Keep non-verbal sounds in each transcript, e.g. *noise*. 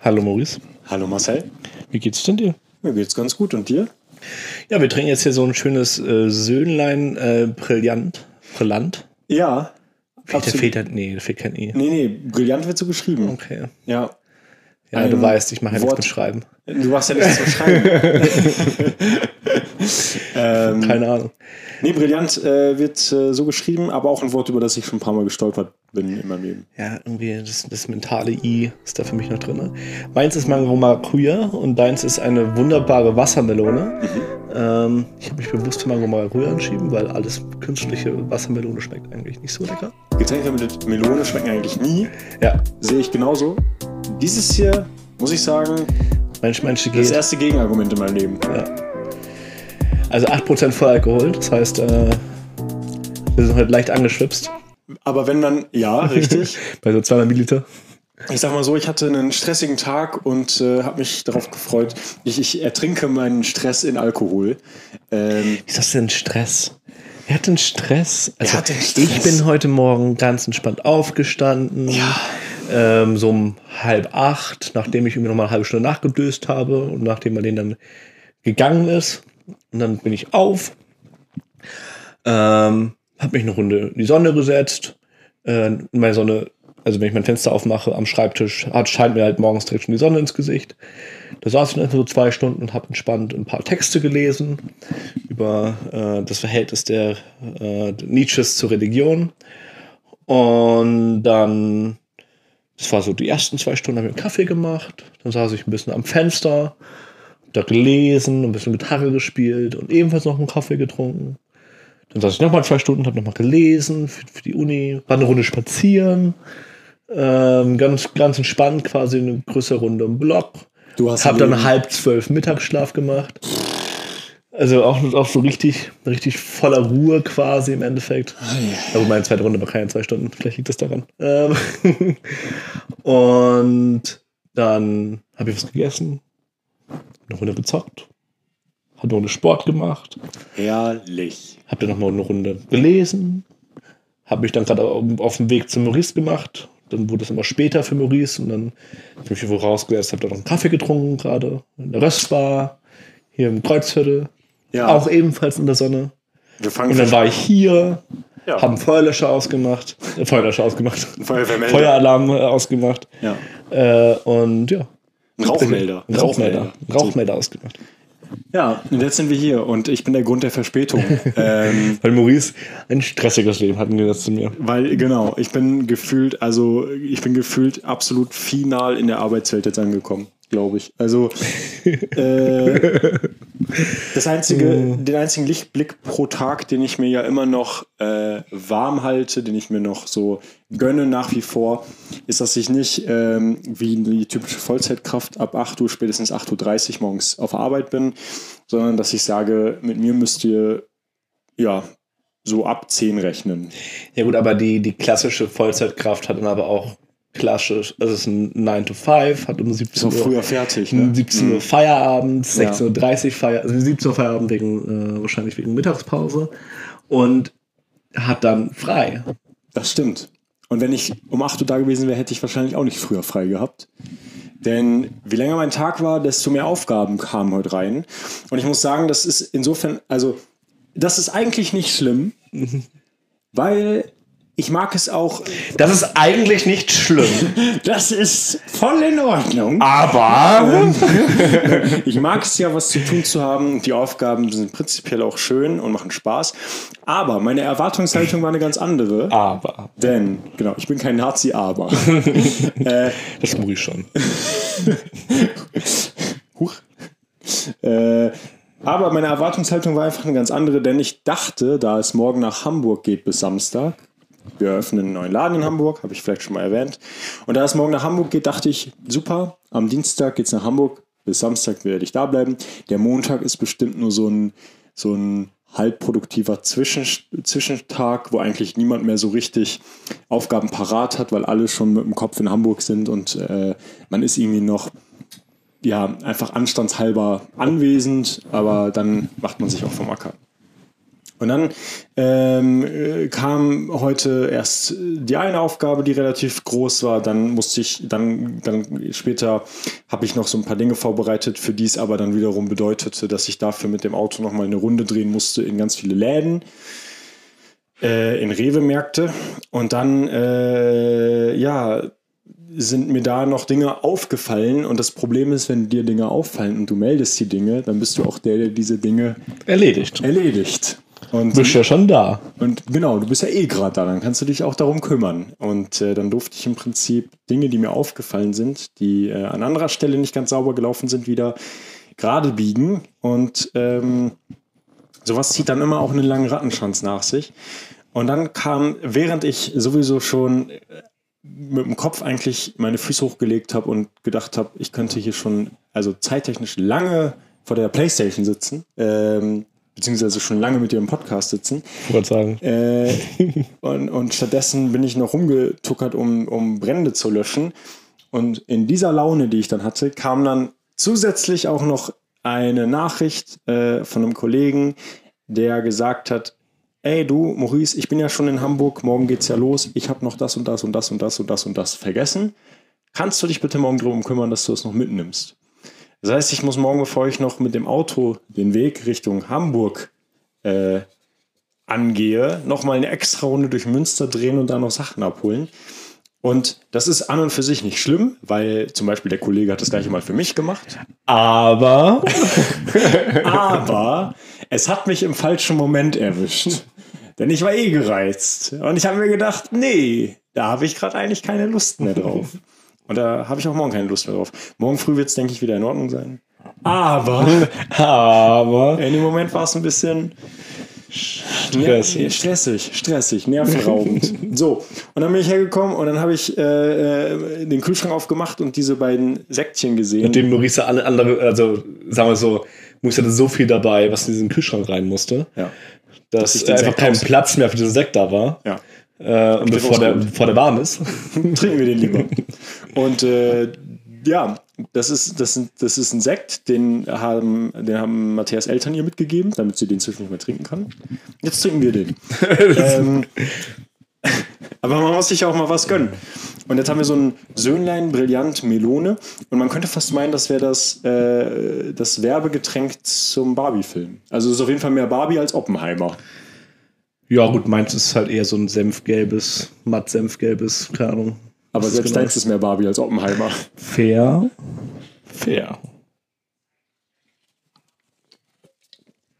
Hallo Maurice. Hallo Marcel. Wie geht's denn dir? Mir geht's ganz gut und dir? Ja, wir trinken jetzt hier so ein schönes äh, Söhnlein äh, Brillant. Brillant? Ja. Fehlt, der fehlt, halt- nee, da fehlt kein E. Nee, nee, brillant wird so geschrieben. Okay. Ja. Ja, du Ein weißt, ich mache ja nichts mit Schreiben. Du hast ja nichts zu schreiben. *laughs* ähm, Keine Ahnung. nee, brillant äh, wird äh, so geschrieben, aber auch ein Wort, über das ich schon ein paar Mal gestolpert bin in meinem Leben. Ja, irgendwie das, das mentale I ist da für mich noch drin. Meins ist Mango Maracuja und deins ist eine wunderbare Wassermelone. Ähm, ich habe mich bewusst für Mango Maracuja entschieden, weil alles künstliche Wassermelone schmeckt eigentlich nicht so lecker. Getränke mit Melone schmecken eigentlich nie. Ja, Sehe ich genauso. Dieses hier, muss ich sagen, Mensch, Mensch, das geht. erste Gegenargument in meinem Leben. Ja. Also 8% Vollalkohol, das heißt, äh, wir sind heute leicht angeschwipst. Aber wenn dann, ja, richtig. *laughs* Bei so 200 Milliliter. Ich sag mal so, ich hatte einen stressigen Tag und äh, habe mich darauf gefreut. Ich, ich ertrinke meinen Stress in Alkohol. Ähm, Ist das denn Stress? Er hat den Stress. Also, hat den Stress. Ich bin heute Morgen ganz entspannt aufgestanden. Ähm, so um halb acht, nachdem ich irgendwie noch mal eine halbe Stunde nachgedöst habe und nachdem man den dann gegangen ist. Und dann bin ich auf, ähm, habe mich eine Runde in die Sonne gesetzt. Äh, meine Sonne, also wenn ich mein Fenster aufmache am Schreibtisch, hat, scheint mir halt morgens direkt schon die Sonne ins Gesicht. Da saß ich dann so zwei Stunden und habe entspannt ein paar Texte gelesen über äh, das Verhältnis der äh, Nietzsches zur Religion. Und dann, das war so die ersten zwei Stunden, habe ich einen Kaffee gemacht. Dann saß ich ein bisschen am Fenster, da gelesen, ein bisschen Gitarre gespielt und ebenfalls noch einen Kaffee getrunken. Dann saß ich nochmal zwei Stunden, habe nochmal gelesen für, für die Uni, war eine Runde spazieren. Ähm, ganz, ganz entspannt, quasi eine größere Runde im Block. du hast Hab dann Leben- halb zwölf Mittagsschlaf gemacht. Also auch, auch so richtig, richtig voller Ruhe quasi im Endeffekt. Aber meine zweite Runde war keine zwei Stunden. Vielleicht liegt das daran. Ähm *laughs* und dann habe ich was gegessen, eine Runde gezockt, habe eine Runde Sport gemacht, Herrlich. habe dann nochmal eine Runde gelesen, habe mich dann gerade auf dem Weg zu Maurice gemacht. Dann wurde es immer später für Maurice und dann habe ich mich rausgesetzt, habe da noch einen Kaffee getrunken gerade in der Röstbar hier im Kreuzviertel, Ja, auch ebenfalls in der Sonne. wir fangen Und dann war ich hier, ja, haben Feuerlöscher ausgemacht, äh, Feuerlöscher ausgemacht. *laughs* Feueralarm äh, ausgemacht Ja. äh, und ja. Ein Rauchmelder. Ein Rauchmelder. Ein Rauchmelder ausgemacht. Ja, und jetzt sind wir hier und ich bin der Grund der Verspätung. *laughs* ähm, Weil Maurice ein stressiges Leben hatten wir das zu mir. weil, genau, ich bin gefühlt, also ich bin gefühlt absolut final in der Arbeitswelt jetzt angekommen, glaube ich. Also *laughs* äh, das einzige, den einzigen Lichtblick pro Tag, den ich mir ja immer noch äh, warm halte, den ich mir noch so gönne nach wie vor, ist, dass ich nicht ähm, wie die typische Vollzeitkraft ab 8 Uhr, spätestens 8.30 Uhr morgens auf Arbeit bin, sondern dass ich sage, mit mir müsst ihr ja so ab 10 rechnen. Ja gut, aber die, die klassische Vollzeitkraft hat dann aber auch klassisch, also es ist ein 9 to 5, hat um 17 So Uhr, früher fertig, ne? 17 Uhr Feierabend, Ja. 16.30 Uhr Feierabend, also 17 Uhr Feierabend wegen, äh, wahrscheinlich wegen Mittagspause und hat dann frei. Das stimmt. Und wenn ich um 8 Uhr da gewesen wäre, hätte ich wahrscheinlich auch nicht früher frei gehabt. Denn wie länger mein Tag war, desto mehr Aufgaben kamen heute rein. Und ich muss sagen, das ist insofern, also, das ist eigentlich nicht schlimm, weil ich mag es auch. Das ist eigentlich nicht schlimm, *laughs* Das ist voll in Ordnung. aber *laughs* Ich mag es ja, was zu tun zu haben. Die Aufgaben sind prinzipiell auch schön und machen Spaß. Aber meine Erwartungshaltung war eine ganz andere. aber Denn, genau, ich bin kein Nazi, aber. *laughs* das muss ich schon. Huch. Äh, aber meine Erwartungshaltung war einfach eine ganz andere, denn ich dachte, da es morgen nach Hamburg geht bis Samstag, wir eröffnen einen neuen Laden in Hamburg, habe ich vielleicht schon mal erwähnt. Und da es morgen nach Hamburg geht, dachte ich, super, am Dienstag geht es nach Hamburg, bis Samstag werde ich da bleiben. Der Montag ist bestimmt nur so ein, so ein halbproduktiver Zwischen, Zwischentag, wo eigentlich niemand mehr so richtig Aufgaben parat hat, weil alle schon mit dem Kopf in Hamburg sind und äh, man ist irgendwie noch ja, einfach anstandshalber anwesend, aber dann macht man sich auch vom Acker. Und dann ähm, äh, kam heute erst die eine Aufgabe, die relativ groß war. Dann musste ich, dann, dann später habe ich noch so ein paar Dinge vorbereitet, für die es aber dann wiederum bedeutete, dass ich dafür mit dem Auto nochmal eine Runde drehen musste in ganz viele Läden, äh, in Rewe-Märkte. Und dann, äh, ja, sind mir da noch Dinge aufgefallen. Und das Problem ist, wenn dir Dinge auffallen und du meldest die Dinge, dann bist du auch der, der diese Dinge Erledigt. erledigt. Und, Du bist ja schon da. und genau, du bist ja eh gerade da, dann kannst du dich auch darum kümmern. Und äh, dann durfte ich im Prinzip Dinge, die mir aufgefallen sind, die äh, an anderer Stelle nicht ganz sauber gelaufen sind, wieder gerade biegen. Und ähm, sowas zieht dann immer auch einen langen Rattenschwanz nach sich. Und dann kam, während ich sowieso schon äh, mit dem Kopf eigentlich meine Füße hochgelegt habe und gedacht habe, ich könnte hier schon, also zeittechnisch lange vor der Playstation sitzen, ähm, beziehungsweise schon lange mit dir im Podcast sitzen. Ich wollte sagen. Äh, und, und stattdessen bin ich noch rumgetuckert, um, um Brände zu löschen. Und in dieser Laune, die ich dann hatte, kam dann zusätzlich auch noch eine Nachricht äh, von einem Kollegen, der gesagt hat, ey du, Maurice, ich bin ja schon in Hamburg, morgen geht's ja los, ich habe noch das und das und das und das und das und das vergessen. Kannst du dich bitte morgen darum kümmern, dass du es noch mitnimmst? Das heißt, ich muss morgen, bevor ich noch mit dem Auto den Weg Richtung Hamburg äh, angehe, nochmal eine extra Runde durch Münster drehen und da noch Sachen abholen. Und das ist an und für sich nicht schlimm, weil zum Beispiel der Kollege hat das gleiche mal für mich gemacht. Aber *laughs* Aber es hat mich im falschen Moment erwischt. Denn ich war eh gereizt. Und ich habe mir gedacht, nee, da habe ich gerade eigentlich keine Lust mehr drauf. Und da habe ich auch morgen keine Lust mehr drauf. Morgen früh wird es, denke ich, wieder in Ordnung sein. Aber *laughs* aber in dem Moment war es ein bisschen Stressig. Ja, stressig, stressig, nervenraubend. *laughs* so, und dann bin ich hergekommen und dann habe ich äh, äh, den Kühlschrank aufgemacht und diese beiden Säckchen gesehen. mit dem Maurice alle andere, also sagen wir so, Maurice hatte so viel dabei, was in diesen Kühlschrank rein musste, ja. dass, den einfach Sekt kein aus- Platz mehr für diesen Sekt da war. ja. Äh, und bevor der, bevor der warm ist. *laughs* Trinken wir den lieber. Und äh, ja, das ist, das, das ist ein Sekt, den haben, den haben Matthias Eltern ihr mitgegeben, damit sie den zwischendurch nicht mehr trinken kann. Jetzt trinken wir den. *laughs* ähm, *laughs* aber man muss sich ja auch mal was gönnen. Und jetzt haben wir so ein Söhnlein Brillant Melone. Und man könnte fast meinen, das wäre das, äh, das Werbegetränk zum Barbie-Film. Also es ist auf jeden Fall mehr Barbie als Oppenheimer. Ja, gut, meins ist halt eher so ein senfgelbes, matt senfgelbes, keine Ahnung. Aber selbst genau deins ist mehr Barbie als Oppenheimer. Fair. Fair.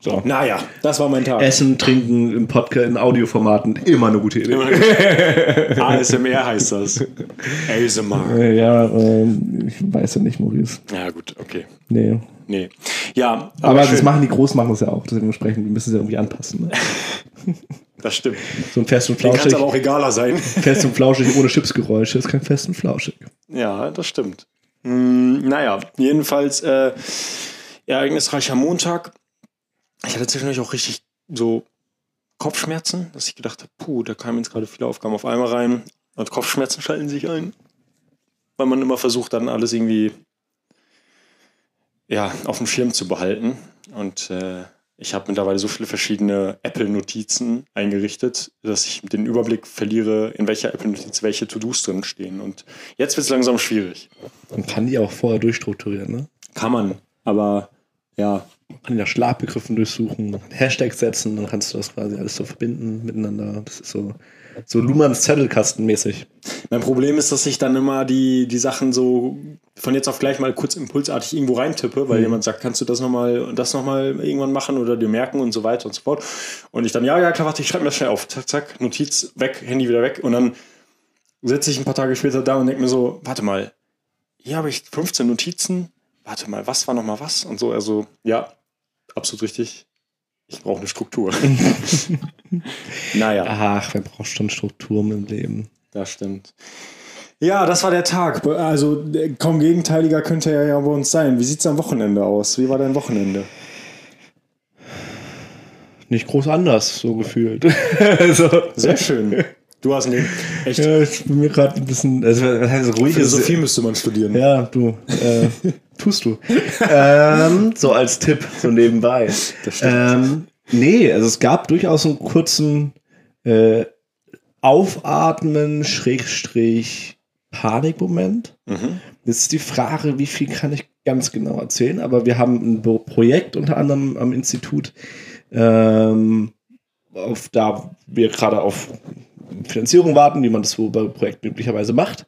So. Naja, das war mein Tag. Essen, trinken im Podcast, in Audioformaten, immer eine gute Idee. ASMR heißt das. ASMR. Äh, Ja, ähm, ich weiß ja nicht, Maurice. Ja, gut, okay. Nee. Nee. Ja, aber, Aber das machen die Großen machen das ja auch. Dementsprechend müssen sie irgendwie anpassen. Ne? *laughs* das stimmt. So ein fest und Den kann flauschig. es aber auch egaler sein. *laughs* Fest und flauschig ohne Chipsgeräusche ist kein fest und flauschig. Ja, das stimmt. Hm, naja, jedenfalls äh, ereignisreicher Montag. Ich hatte zwischendurch auch richtig so Kopfschmerzen, dass ich gedacht habe, puh, da kamen jetzt gerade viele Aufgaben auf einmal rein. Und Kopfschmerzen schalten sich ein. Weil man immer versucht, dann alles irgendwie ja, auf dem Schirm zu behalten. Und äh, ich habe mittlerweile so viele verschiedene Apple-Notizen eingerichtet, dass ich den Überblick verliere, in welcher Apple-Notiz welche To-Dos drin stehen. Und jetzt wird es langsam schwierig. Man kann die auch vorher durchstrukturieren. Ne? Kann man, aber ja, Man kann Schlafbegriffen durchsuchen, Hashtags setzen, dann kannst du das quasi alles so verbinden miteinander. Das ist so, so Lumans Zettelkasten mäßig. Mein Problem ist, dass ich dann immer die, die Sachen so von jetzt auf gleich mal kurz impulsartig irgendwo reintippe, weil jemand sagt, kannst du das nochmal und das nochmal irgendwann machen oder dir merken und so weiter und so fort. Und ich dann, ja, ja, klar, warte, ich schreibe mir das schnell auf. Zack, zack, Notiz weg, Handy wieder weg. Und dann sitze ich ein paar Tage später da und denke mir so, warte mal, hier habe ich 15 Notizen. Warte mal, was war nochmal was? Und so, also, ja, absolut richtig. Ich brauche eine Struktur. *laughs* naja. Ach, wer braucht schon Strukturen im Leben? Das stimmt. Ja, das war der Tag. Also äh, kaum gegenteiliger könnte er ja bei uns sein. Wie sieht es am Wochenende aus? Wie war dein Wochenende? Nicht groß anders, so gefühlt. *laughs* also, Sehr schön. Du hast ein echt. ja, ich bin mir gerade ein bisschen, also was heißt ruhig. Philosophie müsste man studieren. Ja, du, äh, *laughs* tust du. *laughs* ähm, so als Tipp, so nebenbei. Das stimmt. Ähm, Nee, also es gab durchaus einen kurzen äh, Aufatmen, Schrägstrich, Panikmoment. Mhm. Jetzt ist die Frage, wie viel kann ich ganz genau erzählen, aber wir haben ein Projekt unter anderem am Institut, ähm, auf, da wir gerade auf Finanzierung warten, wie man das so bei Projekten üblicherweise macht.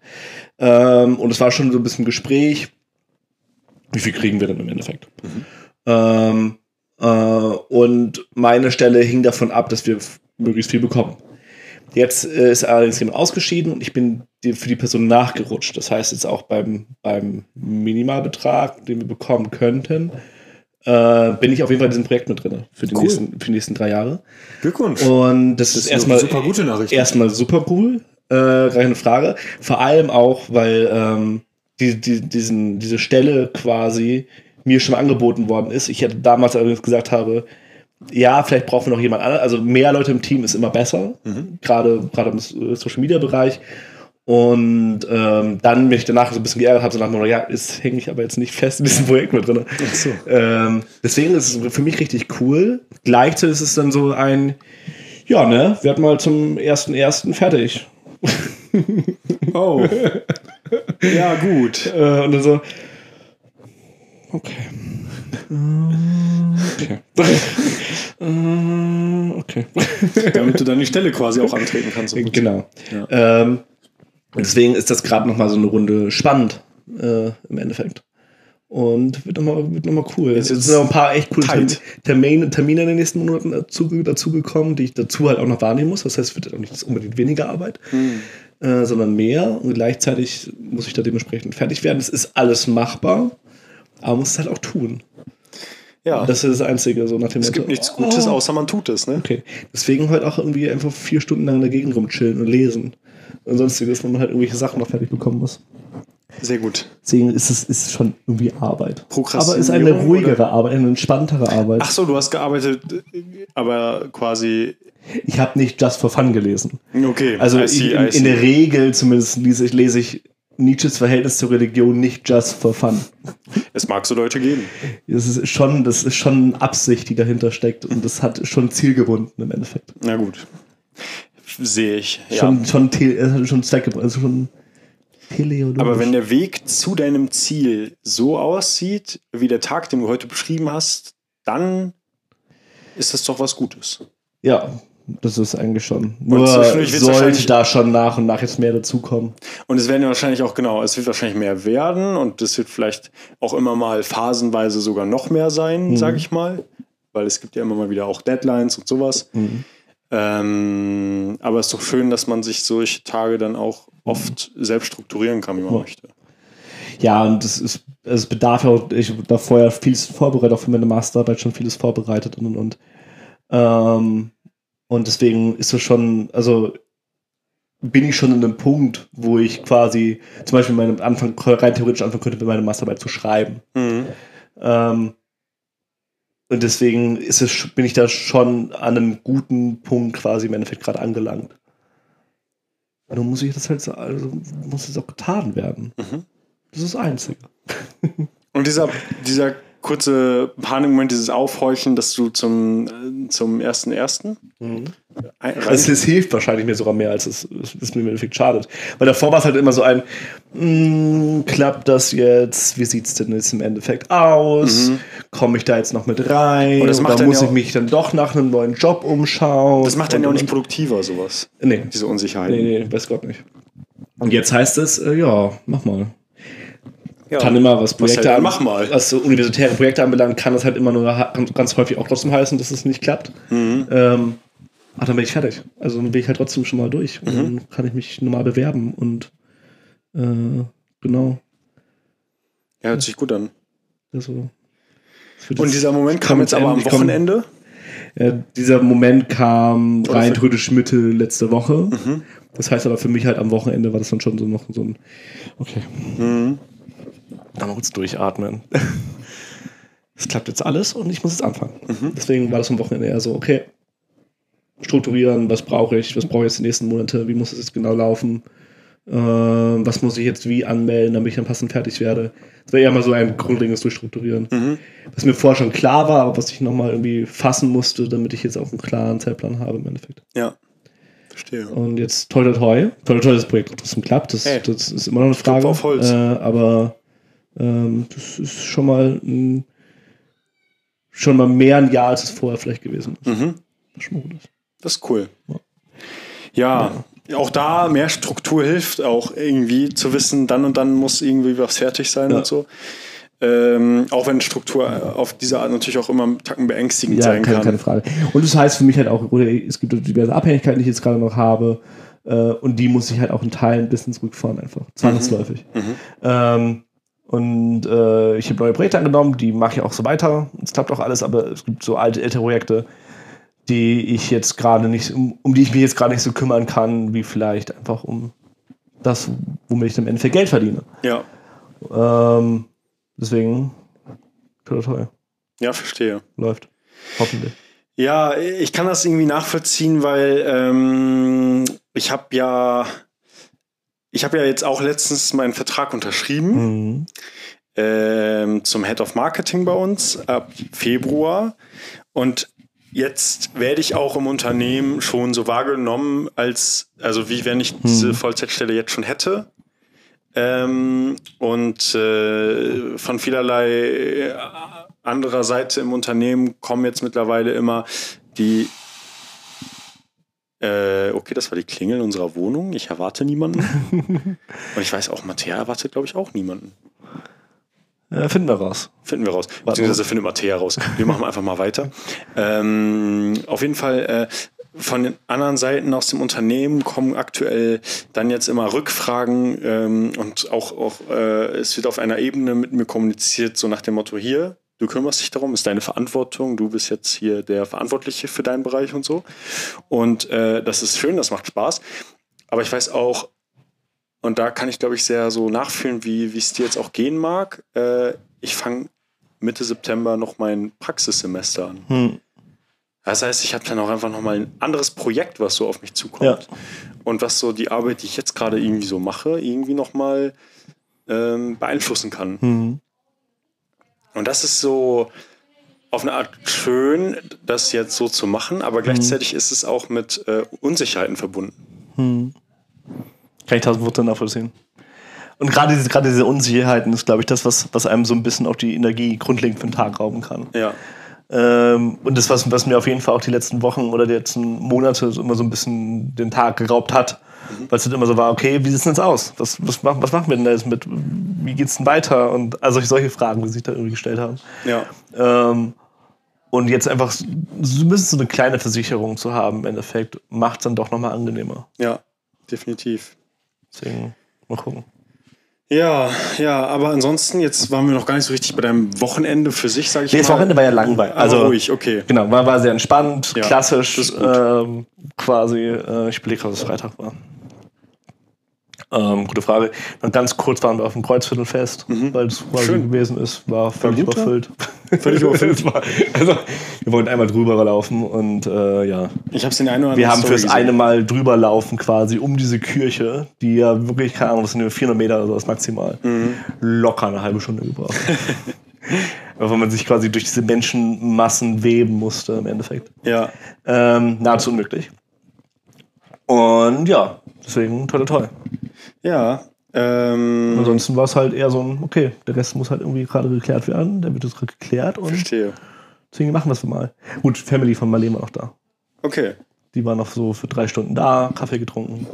Ähm, und es war schon so ein bisschen Gespräch, wie viel kriegen wir denn im Endeffekt? Ähm, äh, und meine Stelle hing davon ab, dass wir möglichst viel bekommen. Jetzt äh, ist allerdings jemand ausgeschieden und ich bin die, für die Person nachgerutscht. Das heißt, jetzt auch beim, beim Minimalbetrag, den wir bekommen könnten, äh, bin ich auf jeden Fall in diesem Projekt mit drin für die, Cool. nächsten, für die nächsten drei Jahre. Glückwunsch. Und das, ist sind erstmal super gute Nachrichten. Erstmal super cool, äh, keine Frage. Vor allem auch, weil ähm, die, die, diesen, diese Stelle quasi mir schon angeboten worden ist. Ich hätte damals allerdings gesagt habe, ja, vielleicht brauchen wir noch jemand anderen. Also mehr Leute im Team ist immer besser, gerade gerade im Social Media Bereich. Und ähm, dann mich danach so ein bisschen geärgert habe, so nach Motto, ja, ist hänge ich aber jetzt nicht fest in diesem Projekt mit drin. Ach so. Ähm, deswegen ist es für mich richtig cool. Gleichzeitig ist es dann so ein, ja, ne, werd mal zum ersten ersten fertig. Oh. *laughs* ja, gut. *laughs* Äh, und dann so, okay. Äh, Okay. Äh, okay. *laughs* Damit du dann die Stelle quasi auch antreten kannst. genau. Ja. Ähm, deswegen ist das gerade noch mal so eine Runde spannend äh, im Endeffekt. Und wird nochmal wird noch mal cool. Es sind noch ein paar echt coole tight. Termine, Termine in den nächsten Monaten dazu, dazu gekommen, die ich dazu halt auch noch wahrnehmen muss. Das heißt, es wird auch nicht unbedingt weniger Arbeit, äh, sondern mehr. Und gleichzeitig muss ich da dementsprechend fertig werden. Es ist alles machbar, aber man muss es halt auch tun. Ja. Das ist das Einzige, so nach dem es gibt nichts Gutes, außer man tut es, ne? Okay. Deswegen heute auch irgendwie einfach vier Stunden lang in der Gegend rumchillen und lesen. Und sonstiges, wo man halt irgendwelche Sachen noch fertig bekommen muss. Sehr gut. Deswegen ist es ist schon irgendwie Arbeit. Aber ist eine ruhigere oder- Arbeit, eine entspanntere Arbeit. Ach so, du hast gearbeitet, aber quasi. Ich habe nicht Just for Fun gelesen. Okay. Also I see, in, in der Regel zumindest lese ich, lese ich Nietzsches Verhältnis zur Religion nicht just for fun. Es mag so Leute geben. Das ist schon, das ist schon Absicht, die dahinter steckt und das hat schon zielgebunden im Endeffekt. Na gut. Sehe ich. Ja. Schon, schon, hat schon zweckgebunden, also schon. Aber wenn der Weg zu deinem Ziel so aussieht, wie der Tag, den du heute beschrieben hast, dann ist das doch was Gutes. Ja, das ist eigentlich schon. Nur sollte da schon nach und nach jetzt mehr dazukommen. Und es werden ja wahrscheinlich auch, genau, es wird wahrscheinlich mehr werden und es wird vielleicht auch immer mal phasenweise sogar noch mehr sein, Mhm. sage ich mal. Weil es gibt ja immer mal wieder auch Deadlines und sowas. Mhm. Ähm, aber es ist doch schön, dass man sich solche Tage dann auch oft selbst strukturieren kann, wie man Ja. möchte. Ja, und es ist, es bedarf ja auch, ich habe da vorher vieles vorbereitet, auch für meine Masterarbeit schon vieles vorbereitet und und und. Ähm, und deswegen ist es schon, also bin ich schon in einem Punkt, wo ich quasi zum Beispiel meinem Anfang, rein theoretisch anfangen könnte, meine Masterarbeit zu schreiben. Mhm. Ähm, und deswegen ist es, bin ich da schon an einem guten Punkt quasi im Endeffekt gerade angelangt. Nur muss ich das halt, so- also muss es auch getan werden. Mhm. Das ist das Einzige. Und dieser, dieser kurze Panikmoment, dieses Aufhorchen, dass du zum, äh, zum ersten ersten Also es hilft wahrscheinlich mir sogar mehr, als es, es, es mir im Endeffekt schadet. Weil davor war es halt immer so ein, "Mm, klappt das jetzt? Wie sieht es denn jetzt im Endeffekt aus? Komme ich da jetzt noch mit rein? Und das macht Oder muss ja ich mich dann doch nach einem neuen Job umschauen? das macht dann ja auch nicht produktiver, sowas. Nee, Diese Unsicherheit. nee, nee, weiß Gott nicht. Und jetzt heißt es, äh, ja, mach mal. Ja. Kann immer, was Projekte halt, an- mach mal. was so universitäre Projekte anbelangt, kann das halt immer nur ganz häufig auch trotzdem heißen, dass es nicht klappt. Mhm. Ähm, aber dann bin ich fertig. Also dann bin ich halt trotzdem schon mal durch. Und Mhm. dann kann ich mich normal bewerben und äh, genau. Ja, hört sich gut an. Also, Und dieser Moment kam jetzt aber am Wochenende. Ja, dieser Moment kam Oder rein theoretisch Mitte letzte Woche. Mhm. Das heißt aber für mich halt am Wochenende war das dann schon so noch so ein. Okay. Mhm. Dann mal kurz durchatmen. *laughs* Es klappt jetzt alles und ich muss jetzt anfangen. Mhm. Deswegen war das am Wochenende eher so, okay, strukturieren, was brauche ich, was brauche ich jetzt die nächsten Monate, wie muss es jetzt genau laufen, Äh, was muss ich jetzt wie anmelden, damit ich dann passend fertig werde? Das wäre eher mal so ein grundlegendes Durchstrukturieren. Mhm. Was mir vorher schon klar war, aber was ich nochmal irgendwie fassen musste, damit ich jetzt auch einen klaren Zeitplan habe im Endeffekt. Ja. Verstehe. Und jetzt toi toi toi. Toi toi toi, das Projekt trotzdem klappt. Das, Hey. das ist immer noch eine Frage. auf Holz. Äh, aber ähm, das ist schon mal ein, schon mal mehr ein Jahr, als es vorher vielleicht gewesen ist. Mhm. Was schon mal gut ist. Das ist cool. Ja, auch da mehr Struktur hilft, auch irgendwie zu wissen, dann und dann muss irgendwie was fertig sein Ja. und so. Ähm, auch wenn Struktur auf diese Art natürlich auch immer einen Tacken beängstigend Ja, sein keine, kann. keine Frage. Und das heißt für mich halt auch, es gibt diverse Abhängigkeiten, die ich jetzt gerade noch habe. Äh, und die muss ich halt auch in Teilen ein bisschen zurückfahren, einfach. Zwangsläufig. Ähm, und äh, ich habe neue Projekte angenommen, die mache ich auch so weiter. Es klappt auch alles, aber es gibt so alte, ältere Projekte, die ich jetzt gerade nicht, um, um die ich mich jetzt gerade nicht so kümmern kann, wie vielleicht einfach um das, womit ich dann im Endeffekt Geld verdiene. Ja, Ähm, deswegen, toll, toll, ja, verstehe. läuft. Hoffentlich. Ja, ich kann das irgendwie nachvollziehen, weil ähm, ich habe ja, ich habe ja jetzt auch letztens meinen Vertrag unterschrieben Mhm. ähm, zum Head of Marketing bei uns ab Februar und jetzt werde ich auch im Unternehmen schon so wahrgenommen, als also wie wenn ich diese Vollzeitstelle jetzt schon hätte. Ähm, und äh, von vielerlei äh, anderer Seite im Unternehmen kommen jetzt mittlerweile immer die äh, okay, das war die Klingel unserer Wohnung. Ich erwarte niemanden. *laughs* Und ich weiß auch, Mattea erwartet, glaube ich, auch niemanden. Äh, finden wir raus. Finden wir raus. Beziehungsweise findet Mattea raus. Wir machen einfach mal weiter. Ähm, auf jeden Fall äh, von den anderen Seiten aus dem Unternehmen kommen aktuell dann jetzt immer Rückfragen ähm, und auch, auch äh, es wird auf einer Ebene mit mir kommuniziert, so nach dem Motto hier, du kümmerst dich darum, ist deine Verantwortung, du bist jetzt hier der Verantwortliche für deinen Bereich und so. Und äh, das ist schön, das macht Spaß. Aber ich weiß auch, und da kann ich, glaube ich, sehr so nachfühlen, wie es dir jetzt auch gehen mag. Äh, ich fange Mitte September noch mein Praxissemester an. Hm. Das heißt, ich habe dann auch einfach nochmal ein anderes Projekt, was so auf mich zukommt. Und was so die Arbeit, die ich jetzt gerade irgendwie so mache, irgendwie nochmal ähm, beeinflussen kann. Mhm. Und das ist so auf eine Art schön, das jetzt so zu machen, aber gleichzeitig ist es auch mit äh, Unsicherheiten verbunden. Kann ich tausend Prozent nachvollziehen. Und gerade diese, gerade diese Unsicherheiten ist, glaube ich, das, was, was einem so ein bisschen auch die Energie grundlegend für den Tag rauben kann. Ja. Ähm, und das, was, was mir auf jeden Fall auch die letzten Wochen oder die letzten Monate immer so ein bisschen den Tag geraubt hat. Weil es halt immer so war, okay, wie sieht es denn jetzt aus? Was, was, machen, was machen wir denn da jetzt mit? Wie geht's denn weiter? Und also solche Fragen, die sich da irgendwie gestellt haben. Ja. Ähm, und jetzt einfach so ein bisschen so eine kleine Versicherung zu haben, im Endeffekt, macht es dann doch nochmal angenehmer. Ja, definitiv. Deswegen, mal gucken. Ja, ja, aber ansonsten, jetzt waren wir noch gar nicht so richtig bei deinem Wochenende für sich, sage ich Nee, mal. das Wochenende war ja langweilig. Also Also, ruhig, okay. genau, war, war sehr entspannt, Ja, klassisch, ähm, quasi. Äh, ich überlege, was es Freitag war. Ähm, gute Frage. Dann ganz kurz waren wir auf dem Kreuzviertelfest, weil es Mhm. Schön. gewesen ist. War völlig da? überfüllt. Völlig *laughs* überfüllt. War, also, wir wollten einmal drüber laufen und äh, ja. Ich habe es in einen oder Wir anderen haben Story fürs gesehen. eine Mal drüber laufen quasi um diese Kirche, die ja wirklich, keine Ahnung, das sind nur 400 Meter oder sowas maximal, Mhm. locker eine halbe Stunde gebraucht. *laughs* Weil man sich quasi durch diese Menschenmassen weben musste im Endeffekt. Ja, Ähm, nahezu unmöglich. Und ja, deswegen toll, toll. Ja. Ähm, Ansonsten war es halt eher so ein, okay, der Rest muss halt irgendwie gerade geklärt werden, der wird jetzt gerade geklärt und verstehe. deswegen machen wir es mal. Gut, Family von Marlene war noch da. Okay. Die war noch so für drei Stunden da, Kaffee getrunken,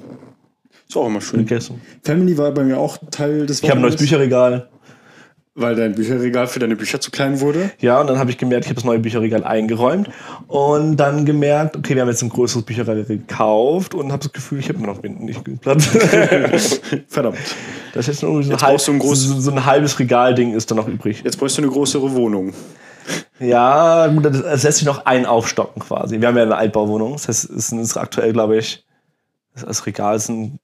Ist auch immer schön. gegessen. Family war bei mir auch Teil des Ich habe ein neues Bücherregal. Weil dein Bücherregal für deine Bücher zu klein wurde. Ja, und dann habe ich gemerkt, ich habe das neue Bücherregal eingeräumt und dann gemerkt, okay, wir haben jetzt ein größeres Bücherregal gekauft und habe das Gefühl, ich habe mir noch nicht genug Platz. *laughs* Verdammt. das ist jetzt nur so ein, Jetzt halb, du ein so, so ein halbes Regalding ist da noch übrig. Jetzt bräuchst du eine größere Wohnung. Ja, gut, das- es lässt sich noch ein aufstocken quasi. Wir haben ja eine Altbauwohnung, das heißt, es ist aktuell, glaube ich, das Regal sind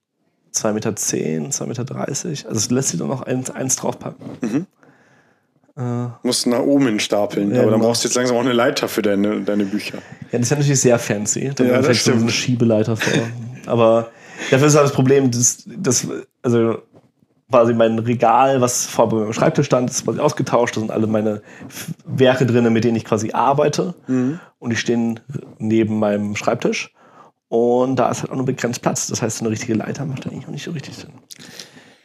2,10 Meter, 2,30 Meter. Also es lässt sich doch noch eins, eins draufpacken. Du musst nach oben hin stapeln. Ja, aber dann genau. brauchst du jetzt langsam auch eine Leiter für deine, deine Bücher. Ja, das ist ja natürlich sehr fancy. Da Ja, das vielleicht so stimmt. eine Schiebeleiter vor. Aber Dafür ist halt das Problem, dass, dass also quasi mein Regal, was vor meinem Schreibtisch stand, ist quasi ausgetauscht. Da sind alle meine Werke drin, mit denen ich quasi arbeite. Und die stehen neben meinem Schreibtisch. Und da ist halt auch nur begrenzt Platz. Das heißt, eine richtige Leiter macht eigentlich auch nicht so richtig Sinn.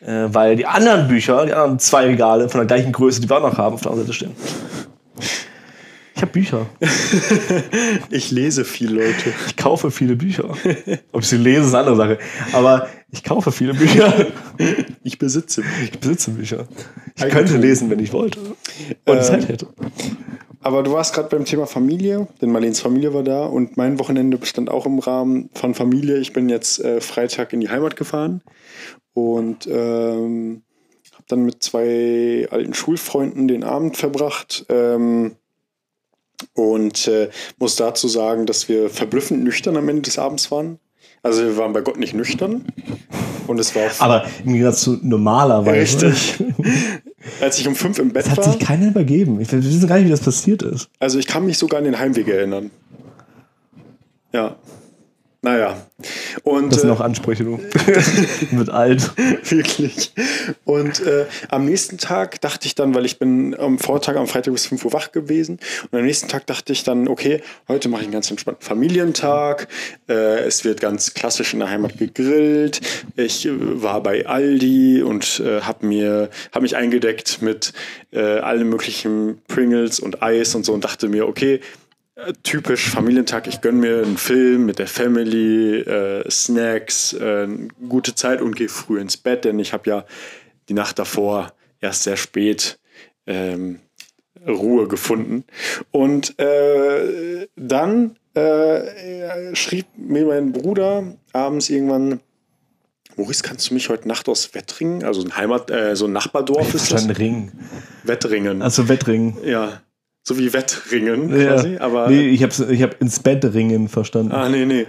Äh, weil die anderen Bücher, die anderen zwei Regale von der gleichen Größe, die wir auch noch haben, auf der anderen Seite stehen. Ich habe Bücher. *laughs* Ich lese viel, Leute. Ich kaufe viele Bücher. Ob ich sie lese, ist eine andere Sache. Aber ich kaufe viele Bücher. Ich besitze. Ich besitze Bücher. Ich Eigentum. könnte lesen, wenn ich wollte. Und Ähm, Zeit hätte. Aber du warst gerade beim Thema Familie, denn Marlens Familie war da und mein Wochenende bestand auch im Rahmen von Familie. Ich bin jetzt äh, Freitag in die Heimat gefahren und ähm, habe dann mit zwei alten Schulfreunden den Abend verbracht. Ähm, und äh, muss dazu sagen, dass wir verblüffend nüchtern am Ende des Abends waren. Also wir waren bei Gott nicht nüchtern. Und es war auch, Aber im Gegensatz zu normalerweise. Richtig. *laughs* als ich um fünf im Bett hat war. sich keiner übergeben. Ich wir wissen gar nicht, wie das passiert ist. Also ich kann mich sogar an den Heimweg erinnern. Ja. Naja. Und Das sind äh, auch Ansprüche, du. *laughs* Mit alt. *laughs* wirklich. Und äh, am nächsten Tag dachte ich dann, weil ich bin am Vortag, am Freitag bis 5 Uhr wach gewesen. Und am nächsten Tag dachte ich dann, okay, heute mache ich einen ganz entspannten Familientag. Äh, es wird ganz klassisch in der Heimat gegrillt. Ich äh, war bei Aldi und äh, habe mir hab mich eingedeckt mit äh, allen möglichen Pringles und Eis und so und dachte mir, okay, äh, typisch Familientag, ich gönne mir einen Film mit der Family, äh, Snacks, äh, gute Zeit und gehe früh ins Bett, denn ich habe ja die Nacht davor erst sehr spät ähm, Ruhe gefunden. Und äh, dann äh, schrieb mir mein Bruder abends irgendwann, Maurice, kannst du mich heute Nacht aus Wettringen, also ein Heimat, äh, so ein Nachbardorf ist das? Ring. Wettringen. Also Wettring. ja. So wie Wettringen quasi, aber. nee, ich habe ich hab ins Bett ringen verstanden. Ah, nee, nee.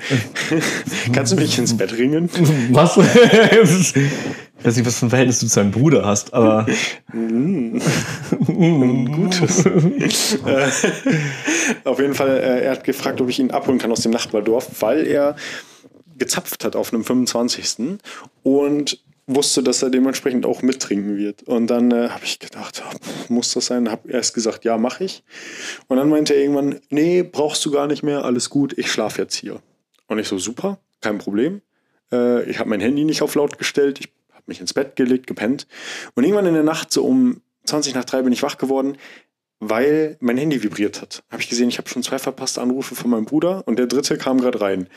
*laughs* Kannst du mich ins Bett ringen? Was? *laughs* ich weiß nicht, was für ein Verhältnis du zu deinem Bruder hast, aber. *laughs* Gutes. Äh, auf jeden Fall, äh, er hat gefragt, ob ich ihn abholen kann aus dem Nachbardorf, weil er gezapft hat auf einem 25. und wusste, dass er dementsprechend auch mittrinken wird. Und dann äh, habe ich gedacht, oh, muss das sein? Habe erst gesagt, ja, mache ich. Und dann meinte er irgendwann, nee, brauchst du gar nicht mehr, alles gut, ich schlafe jetzt hier. Und ich so, super, kein Problem. Äh, ich habe mein Handy nicht auf laut gestellt, ich habe mich ins Bett gelegt, gepennt. Und irgendwann in der Nacht, so um 20 nach drei, bin ich wach geworden, weil mein Handy vibriert hat. Habe ich gesehen, ich habe schon zwei verpasste Anrufe von meinem Bruder und der dritte kam gerade rein.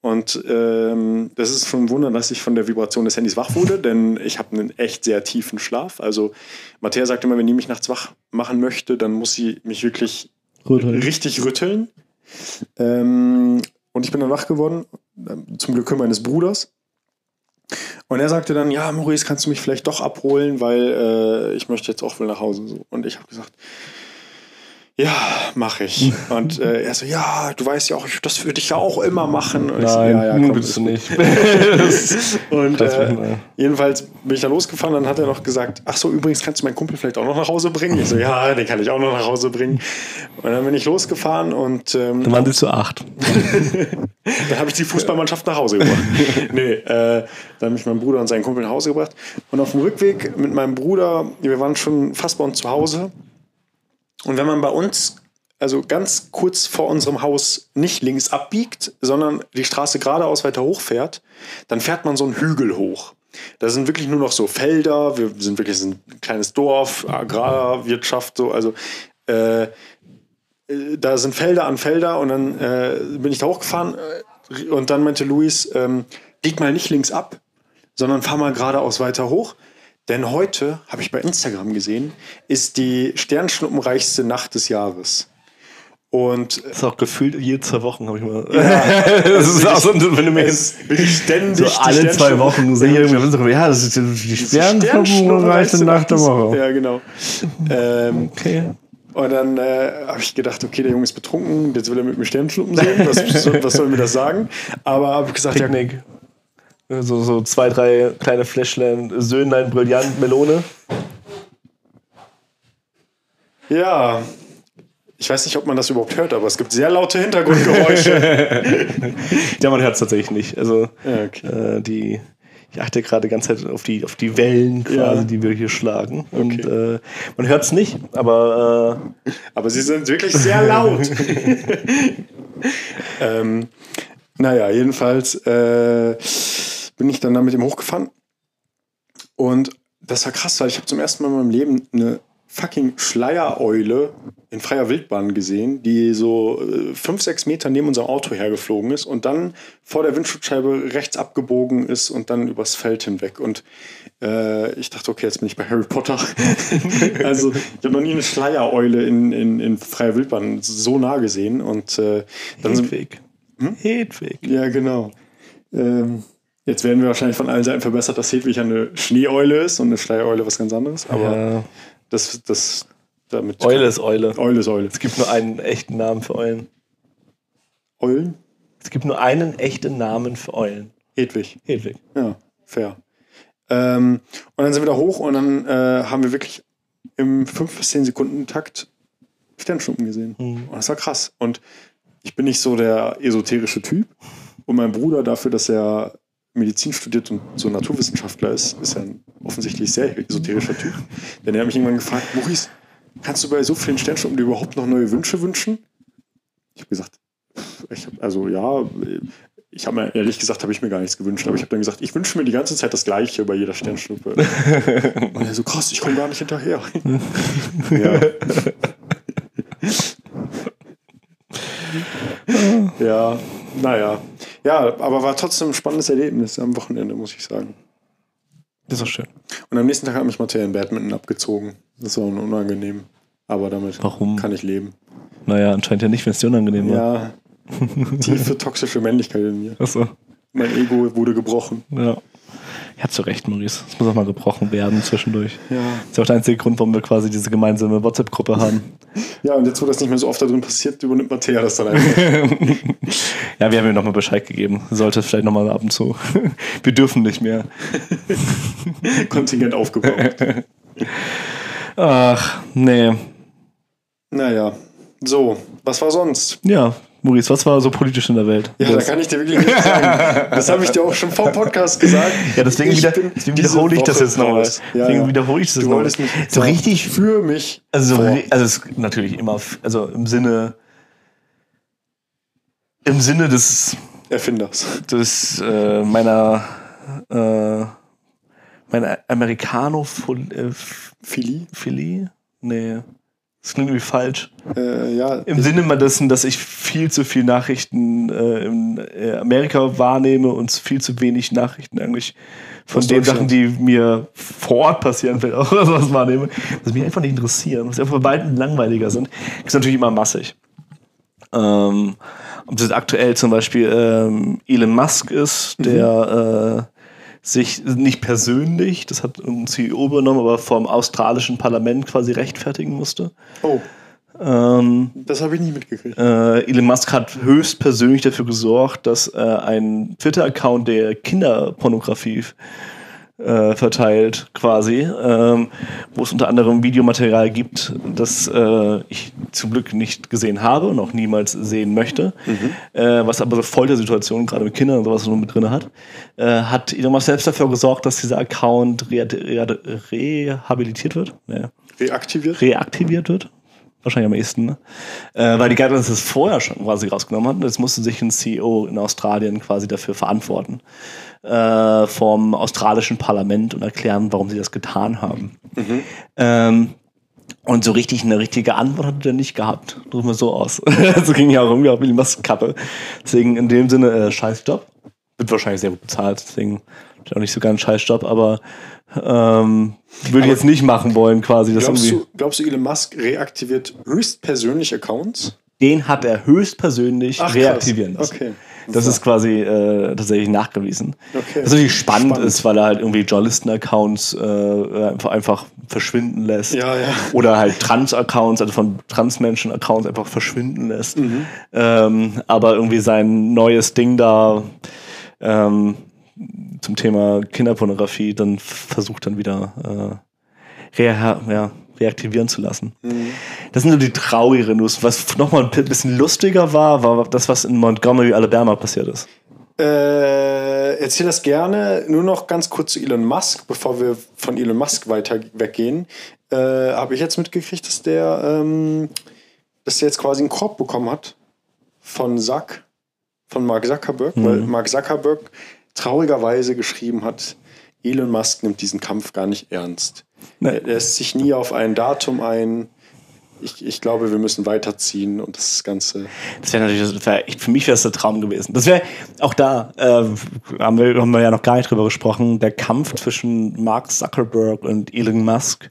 Und ähm, das ist schon ein Wunder, dass ich von der Vibration des Handys wach wurde, denn ich habe einen echt sehr tiefen Schlaf. Also Matthäa sagt immer, wenn die mich nachts wach machen möchte, dann muss sie mich wirklich Rütteln. richtig rütteln. Ähm, und ich bin dann wach geworden, ähm, zum Glück meines Bruders. Und er sagte dann, ja, Maurice, kannst du mich vielleicht doch abholen, weil äh, ich möchte jetzt auch wohl nach Hause. So. Und ich habe gesagt, ja, mache ich. *laughs* Und äh, er so, ja, du weißt ja auch, ich, das würde ich ja auch immer machen. Und ich so, Nein, ja, ja, komm, bist ist du gut. nicht. *laughs* Und äh, jedenfalls bin ich da losgefahren, dann hat er noch gesagt, ach so, übrigens kannst du meinen Kumpel vielleicht auch noch nach Hause bringen. Ich so, ja, den kann ich auch noch nach Hause bringen. Und dann bin ich losgefahren und ähm, Dann waren sie zu acht. *laughs* dann habe ich die Fußballmannschaft nach Hause gebracht. nee, äh, dann habe ich meinen Bruder und seinen Kumpel nach Hause gebracht. Und auf dem Rückweg mit meinem Bruder, wir waren schon fast bei uns zu Hause. Und wenn man bei uns, also ganz kurz vor unserem Haus, nicht links abbiegt, sondern die Straße geradeaus weiter hochfährt, dann fährt man so einen Hügel hoch. Da sind wirklich nur noch so Felder, wir sind wirklich ein kleines Dorf, Agrarwirtschaft, so, also äh, äh, da sind Felder an Felder und dann äh, bin ich da hochgefahren äh, und dann meinte Luis, ähm, bieg mal nicht links ab, sondern fahr mal geradeaus weiter hoch. Denn heute, habe ich bei Instagram gesehen, ist die sternschnuppenreichste Nacht des Jahres. Und Das ist auch gefühlt jede zwei Wochen, habe ich mal. *laughs* das ist auch so, wenn du mir es jetzt bin ich ständig so alle zwei Wochen sehe ich irgendwie ja, das ist die Sternschnuppenreichste Nacht der Woche. Ja, genau. ähm, Okay. Und dann äh, habe ich gedacht, okay, der Junge ist betrunken, jetzt will er mit mir Sternschnuppen sehen. Was, soll- was soll mir das sagen? Aber habe gesagt, ja, Picknick. So, so zwei, drei kleine Fläschlein Söhnlein Brillant Melone. ja, Ich weiß nicht, ob man das überhaupt hört, aber es gibt sehr laute Hintergrundgeräusche. *laughs* ja, man hört es tatsächlich nicht. Also Ja, okay. äh, die, ich achte gerade die ganze Zeit auf die, auf die Wellen quasi, Ja. die wir hier schlagen. Und äh, man hört es nicht, aber äh, aber sie sind wirklich sehr laut. *laughs* ähm, naja, jedenfalls äh, bin ich dann da mit ihm hochgefahren. Und das war krass, weil ich habe zum ersten Mal in meinem Leben eine fucking Schleiereule in freier Wildbahn gesehen, die so äh, fünf, sechs Meter neben unserem Auto hergeflogen ist und dann vor der Windschutzscheibe rechts abgebogen ist und dann übers Feld hinweg. Und äh, ich dachte, okay, jetzt bin ich bei Harry Potter. *laughs* also ich habe noch nie eine Schleiereule in, in, in freier Wildbahn so nah gesehen. Und äh, dann Hedwig. Hedwig. ja, genau. Ähm, jetzt werden wir wahrscheinlich von allen Seiten verbessert, dass Hedwig eine Schneeeule ist und eine Schleiereule was ganz anderes. Aber Ja. das, das damit. Eule ist Eule. Eule ist Eule. Es gibt nur einen echten Namen für Eulen. Eulen? Es gibt nur einen echten Namen für Eulen. Hedwig. Hedwig. Ja, fair. Ähm, und dann sind wir da hoch und dann äh, haben wir wirklich im 5 bis 10 Sekunden Takt Sternschnuppen gesehen. Und das war krass. Und ich bin nicht so der esoterische Typ. Und mein Bruder, dafür, dass er Medizin studiert und so Naturwissenschaftler ist, ist er ein offensichtlich sehr esoterischer Typ. Denn er hat mich irgendwann gefragt, Maurice, kannst du bei so vielen Sternschnuppen dir überhaupt noch neue Wünsche wünschen? Ich habe gesagt, ich hab, also ja, ich habe mir ehrlich gesagt, habe ich mir gar nichts gewünscht, aber ich habe dann gesagt, ich wünsche mir die ganze Zeit das Gleiche bei jeder Sternschnuppe. *laughs* Und er so, krass, ich komme gar nicht hinterher. *laughs* ja. *laughs* ja, naja. Ja, aber war trotzdem ein spannendes Erlebnis am Wochenende, muss ich sagen. Das ist doch schön. Und am nächsten Tag hat mich in Badminton abgezogen. Das war unangenehm. Aber damit Warum? kann ich leben. Naja, anscheinend ja nicht, wenn es dir unangenehm war. Ja, tiefe toxische Männlichkeit in mir. Achso. Mein Ego wurde gebrochen. Ja. Hab zu Recht, Maurice. Es muss auch mal gebrochen werden zwischendurch. Ja. Das ist auch der einzige Grund, warum wir quasi diese gemeinsame WhatsApp-Gruppe haben. Ja, und jetzt, wo das nicht mehr so oft da drin passiert, übernimmt Matthäa das dann einfach. *laughs* Ja, wir haben ihm nochmal Bescheid gegeben. Sollte vielleicht nochmal ab und zu. *laughs* Wir dürfen nicht mehr. *laughs* Kontingent aufgebaut. Ach, nee. Naja, so, was war sonst? Ja, Maurice, was war so politisch in der Welt? Ja, da Das- kann ich dir wirklich nichts sagen. Das habe ich dir auch schon vor Podcast gesagt. ja deswegen, Ich wieder, deswegen wiederhole ich das jetzt nochmal. Ja, deswegen ja. wiederhole ich das nochmal. So richtig für mich. Also, vor. also es ist natürlich immer, also im Sinne, im Sinne des, Erfinders. des äh, meiner, äh, meiner Americano äh, Philly? Philie? Nee, das klingt irgendwie falsch. Äh, ja, Im Sinne mal dessen, dass ich viel zu viel Nachrichten äh, in äh, Amerika wahrnehme und viel zu wenig Nachrichten eigentlich von den Sachen, die mir vor Ort passieren, vielleicht auch *laughs* sowas wahrnehme, was mich einfach nicht interessieren, was einfach bei beiden langweiliger sind, ist natürlich immer massig. Ähm, ob das aktuell zum Beispiel ähm, Elon Musk ist, der äh, sich nicht persönlich, das hat ein CEO übernommen, aber vom australischen Parlament quasi rechtfertigen musste. oh, Ähm, das habe ich nicht mitgekriegt. äh, Elon Musk hat höchstpersönlich dafür gesorgt, dass äh, ein Twitter-Account, der Kinderpornografie äh, verteilt, quasi, ähm, wo es unter anderem Videomaterial gibt, das äh, ich zum Glück nicht gesehen habe und auch niemals sehen möchte, äh, was aber so Foltersituationen gerade mit Kindern und sowas nur mit drin hat, äh, hat Elon Musk selbst dafür gesorgt, dass dieser Account re re rehabilitiert wird. Nee Reaktiviert? reaktiviert wird. Wahrscheinlich am ehesten, ne? Äh, weil die Guidelines das vorher schon quasi rausgenommen hatten. Jetzt musste sich ein CEO in Australien quasi dafür verantworten. Äh, vom australischen Parlament und erklären, warum sie das getan haben. Ähm, und so richtig eine richtige Antwort hat er nicht gehabt. Drücken wir so aus. *laughs* so ging ja auch irgendwie auf Elon Musk Kappe. Deswegen in dem Sinne, äh, scheiß Job. Wird wahrscheinlich sehr gut bezahlt, deswegen auch nicht so ganz scheiß Job, aber ähm, würde ich jetzt nicht machen wollen, quasi. Das Glaubst irgendwie, du, glaubst du, Elon Musk reaktiviert höchstpersönliche Accounts? den hat er höchstpersönlich Ach, reaktivieren lassen. Okay. Das ist quasi äh, tatsächlich nachgewiesen. Okay. Was natürlich spannend, Spannend. ist, weil er halt irgendwie Journalisten-Accounts äh, einfach, einfach verschwinden lässt. Ja, ja. Oder halt Trans-Accounts, also von Transmenschen-Accounts einfach verschwinden lässt. Mhm. Ähm, aber irgendwie sein neues Ding da ähm, zum Thema Kinderpornografie dann versucht dann wieder äh, reha ja, reaktivieren zu lassen. Das sind so die traurigeren News. Was nochmal ein bisschen lustiger war, war das, was in Montgomery, Alabama passiert ist. Äh, erzähl das gerne. Nur noch ganz kurz zu Elon Musk, bevor wir von Elon Musk weiter weggehen. Äh, Habe ich jetzt mitgekriegt, dass der, ähm, dass der jetzt quasi einen Korb bekommen hat von Zack, von Mark Zuckerberg, weil Mark Zuckerberg traurigerweise geschrieben hat, Elon Musk nimmt diesen Kampf gar nicht ernst. Nee. Er lässt sich nie auf ein Datum ein. Ich, ich glaube, wir müssen weiterziehen und das Ganze. Das wäre natürlich, das wär, für mich wäre es der Traum gewesen. Das wäre auch da, äh, haben, wir, haben wir ja noch gar nicht drüber gesprochen, der Kampf zwischen Mark Zuckerberg und Elon Musk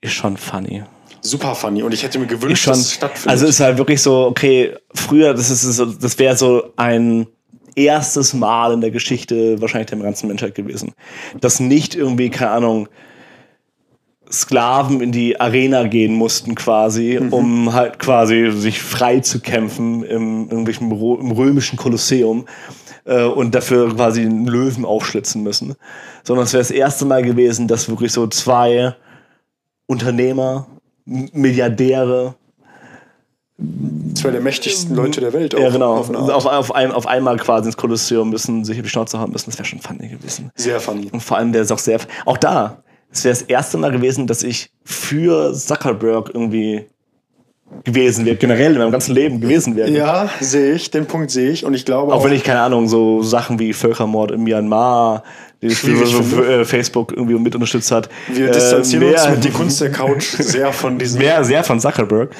ist schon funny. Super funny und ich hätte mir gewünscht, schon, dass es stattfindet. also ist halt wirklich so, okay, früher, das ist so, das wäre so ein erstes Mal in der Geschichte wahrscheinlich der ganzen Menschheit gewesen, dass nicht irgendwie, keine Ahnung, Sklaven in die Arena gehen mussten quasi, um halt quasi sich frei zu kämpfen im, irgendwelchen im römischen Kolosseum äh, und dafür quasi einen Löwen aufschlitzen müssen. Sondern es wäre das erste Mal gewesen, dass wirklich so zwei Unternehmer, Milliardäre, zwei der mächtigsten Leute der Welt. ja auch, genau, Auf auf, auf, ein, auf einmal quasi ins Kolosseum müssen, sich auf die Schnauze haben müssen. Das wäre schon funny gewesen. Sehr funny. Und vor allem wäre es auch sehr, auch da, es wäre das erste Mal gewesen, dass ich für Zuckerberg irgendwie gewesen wäre, generell in meinem ganzen Leben gewesen wäre. Ja, sehe ich, den Punkt sehe ich und ich glaube Auch wenn ich, keine Ahnung, so Sachen wie Völkermord in Myanmar, die so äh, Facebook irgendwie mit unterstützt hat. wir äh, distanzieren uns mehr- mit die Kunst der Couch sehr von *laughs* diesem. Sehr, sehr von Zuckerberg.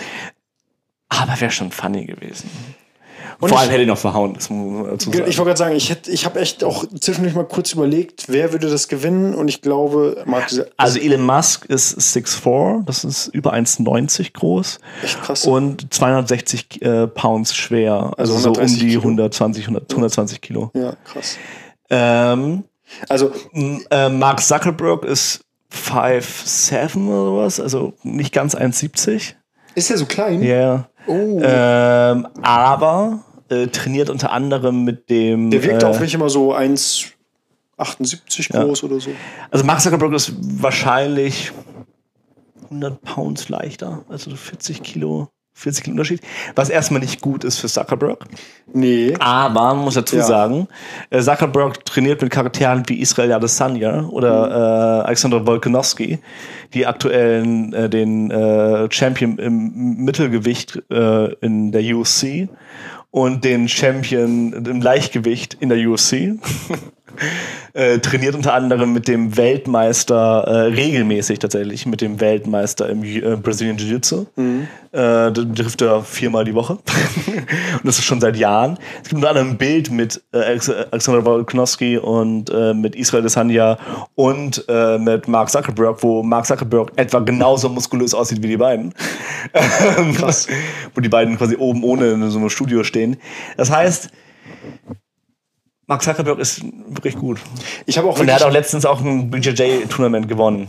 Aber wäre schon funny gewesen. Und Vor ich- allem hätte ich noch verhauen, das muss man dazu sagen. Ich wollte gerade sagen, ich, hätte- ich habe echt auch zwischendurch mal kurz überlegt, wer würde das gewinnen und ich glaube, Mark, Also Elon Musk ist 6'4, das ist über 1,90 groß echt krass. und 260 äh, Pounds schwer, also, Also so um 130 die Kilo. 120, 100, 120 Kilo. ja, krass. Ähm, Also, äh, Mark Zuckerberg ist 5'7 oder sowas, also nicht ganz 1,70. ist er so klein? Ja. Yeah. Oh. Ähm, aber äh, trainiert unter anderem mit dem. der wirkt äh, auf mich immer so 1,78 groß oder so. Also Mark Zuckerberg ist wahrscheinlich 100 Pounds leichter, also 40 Kilo, 40 Kilo Unterschied, was erstmal nicht gut ist für Zuckerberg. Nee. Aber man muss dazu Ja. sagen, äh, Zuckerberg trainiert mit Charakteren wie Israel Adesanya oder äh, Alexander Volkanovski, die aktuell äh, den äh, Champion im Mittelgewicht äh, in der UFC und den Champion im Leichtgewicht in der UFC. *laughs* äh, trainiert unter anderem mit dem Weltmeister äh, regelmäßig tatsächlich mit dem Weltmeister im äh, Brazilian Jiu-Jitsu. Äh, da trifft er viermal die Woche. *laughs* und das ist schon seit Jahren. Es gibt unter anderem ein Bild mit äh, Alex- Alexander Volkanovski und äh, mit Israel Desanya und mit Mark Zuckerberg, wo Mark Zuckerberg etwa genauso muskulös aussieht wie die beiden. Krass. *laughs* wo die beiden quasi oben ohne in so einem Studio stehen. Das heißt, Mark Zuckerberg ist wirklich gut. Ich habe auch, Und er hat auch letztens auch ein BJJ-Tournament gewonnen.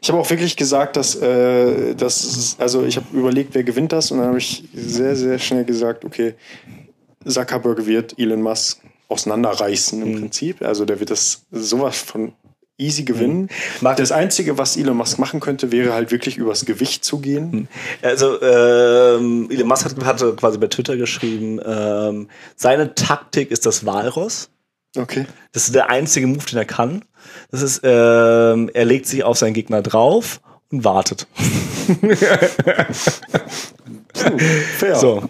ich habe auch wirklich gesagt, dass, äh, dass also ich habe überlegt, wer gewinnt das und dann habe ich sehr, sehr schnell gesagt, okay, Zuckerberg wird Elon Musk auseinanderreißen im Prinzip. Also der wird das sowas von easy gewinnen. Mag- Das Einzige, was Elon Musk machen könnte, wäre halt wirklich übers Gewicht zu gehen. Also, ähm, Elon Musk hat, hatte quasi bei Twitter geschrieben, ähm, seine Taktik ist das Walross. Okay. Das ist der einzige Move, den er kann. Das ist, ähm, er legt sich auf seinen Gegner drauf und wartet. Fair. So.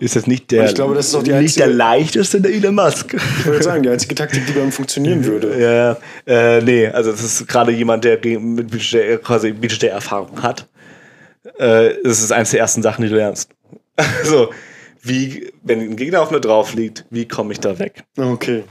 Ist jetzt nicht der, ich glaube, das ist auch die nicht einzige- der leichteste der Elon Musk. Ich würde sagen, die einzige Taktik, die bei ihm funktionieren *laughs* würde. Ja, äh, nee, also das ist gerade jemand, der mit quasi BJJ-Erfahrung hat. Äh, das ist eines der ersten Sachen, die du lernst. *laughs* Also, wie, wenn ein Gegner auf mir drauf liegt, wie komme ich da weg? Okay.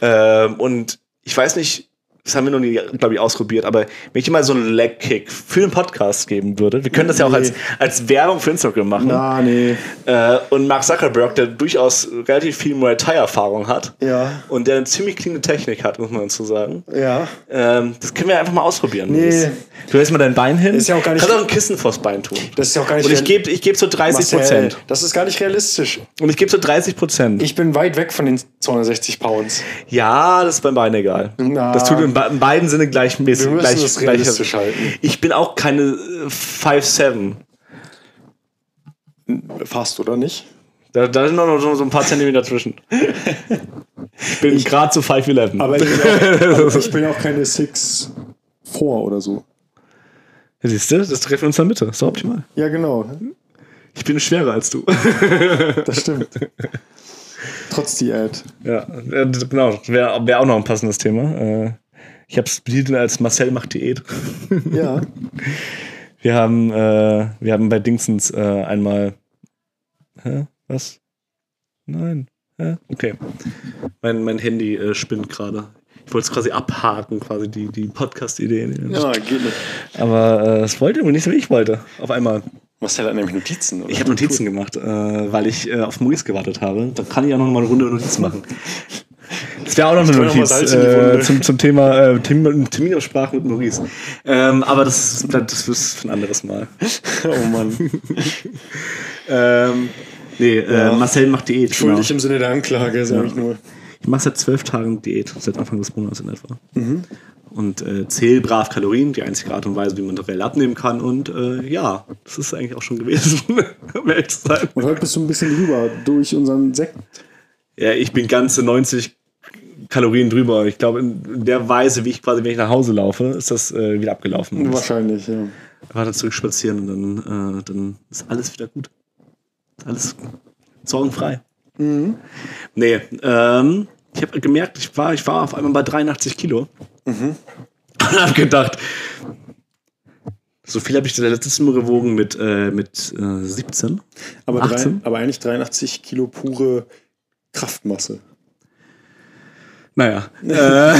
Ähm, und ich weiß nicht, das haben wir noch nie, glaube ich, ausprobiert, aber wenn ich mal so einen Leg-Kick für den Podcast geben würde, wir können das ja auch Nee. als, als Werbung für Instagram machen. Na, nee. Äh, und Mark Zuckerberg, der durchaus relativ viel Muay Thai-Erfahrung hat Ja. und der eine ziemlich cleane Technik hat, muss man dazu sagen. Ja. Ähm, das können wir einfach mal ausprobieren. Nee. Du hältst mal dein Bein hin. Ist ja auch gar nicht- Kannst auch ein Kissen vors Bein tun. Das ist ja auch gar nicht Und ich gebe ich geb so 30 Marcel, Prozent. Das ist gar nicht realistisch. Und ich gebe so 30 Prozent. Ich bin weit weg von den 260 Pounds. Ja, das ist beim Bein egal. Na. Das tut be- in beiden Sinne gleichmäßig. Wir müssen gleich, das gleich, realistisch halten. ich bin auch keine äh, 5'7. Fast, oder nicht? Da, da sind noch so, so ein paar Zentimeter zwischen. Ich bin gerade zu 5'11. Aber ich bin auch, *laughs* aber ich bin auch keine 6 4 oder so. Ja, Siehst du, das treffen wir uns in der Mitte. Ist doch optimal. Ja, genau. Ich bin schwerer als du. Das stimmt. Trotz Diät. ja, äh, genau. Wäre wär auch noch ein passendes Thema. Äh, Ich habe es betitelt als Marcel macht Diät. *laughs* Ja. Wir haben, äh, wir haben bei Dingsens äh, einmal. Hä? Was? Nein. Hä? Okay. Mein, mein Handy äh, spinnt gerade. Ich wollte es quasi abhaken, quasi die, die Podcast-Idee. Ja, geht nicht. Aber äh, es wollte irgendwie nicht so, wie ich wollte. Auf einmal. Marcel hat nämlich Notizen. Oder? Ich habe Notizen gemacht, äh, weil ich äh, auf Maurice gewartet habe. Dann kann ich auch noch mal eine Runde Notizen machen. Das wäre auch noch eine Notiz äh, zum, zum Thema äh, Termin- Terminabsprache mit Maurice. Ähm, aber das, ist- das ist für ein anderes Mal. *laughs* Oh Mann. *laughs* Ähm, nee, äh, Ja. Marcel macht Diät. Genau. Schuldig im Sinne der Anklage, sage ich nur. Ich mache seit zwölf Tagen Diät, seit Anfang des Monats in etwa. Mhm. Und äh, zähle brav Kalorien, die einzige Art und Weise, wie man reell abnehmen kann. Und äh, ja, das ist eigentlich auch schon gewesen, *laughs* um ehrlich zu sein. Und heute bist du ein bisschen drüber durch unseren Sekt. Ja, ich bin ganze 90 Kalorien drüber. Ich glaube, in der Weise, wie ich quasi, wenn ich nach Hause laufe, ist das äh, wieder abgelaufen. Ich Wahrscheinlich, ja. war da zurück spazieren und dann, äh, dann ist alles wieder gut. Alles sorgenfrei. Nee, ähm, ich habe gemerkt, ich war, ich war auf einmal bei 83 Kilo. *laughs* Und habe gedacht, so viel habe ich das letztes Mal gewogen mit, äh, mit äh, 17. Aber, drei, 18? aber eigentlich 83 Kilo pure Kraftmasse. Naja, *laughs* äh, *laughs*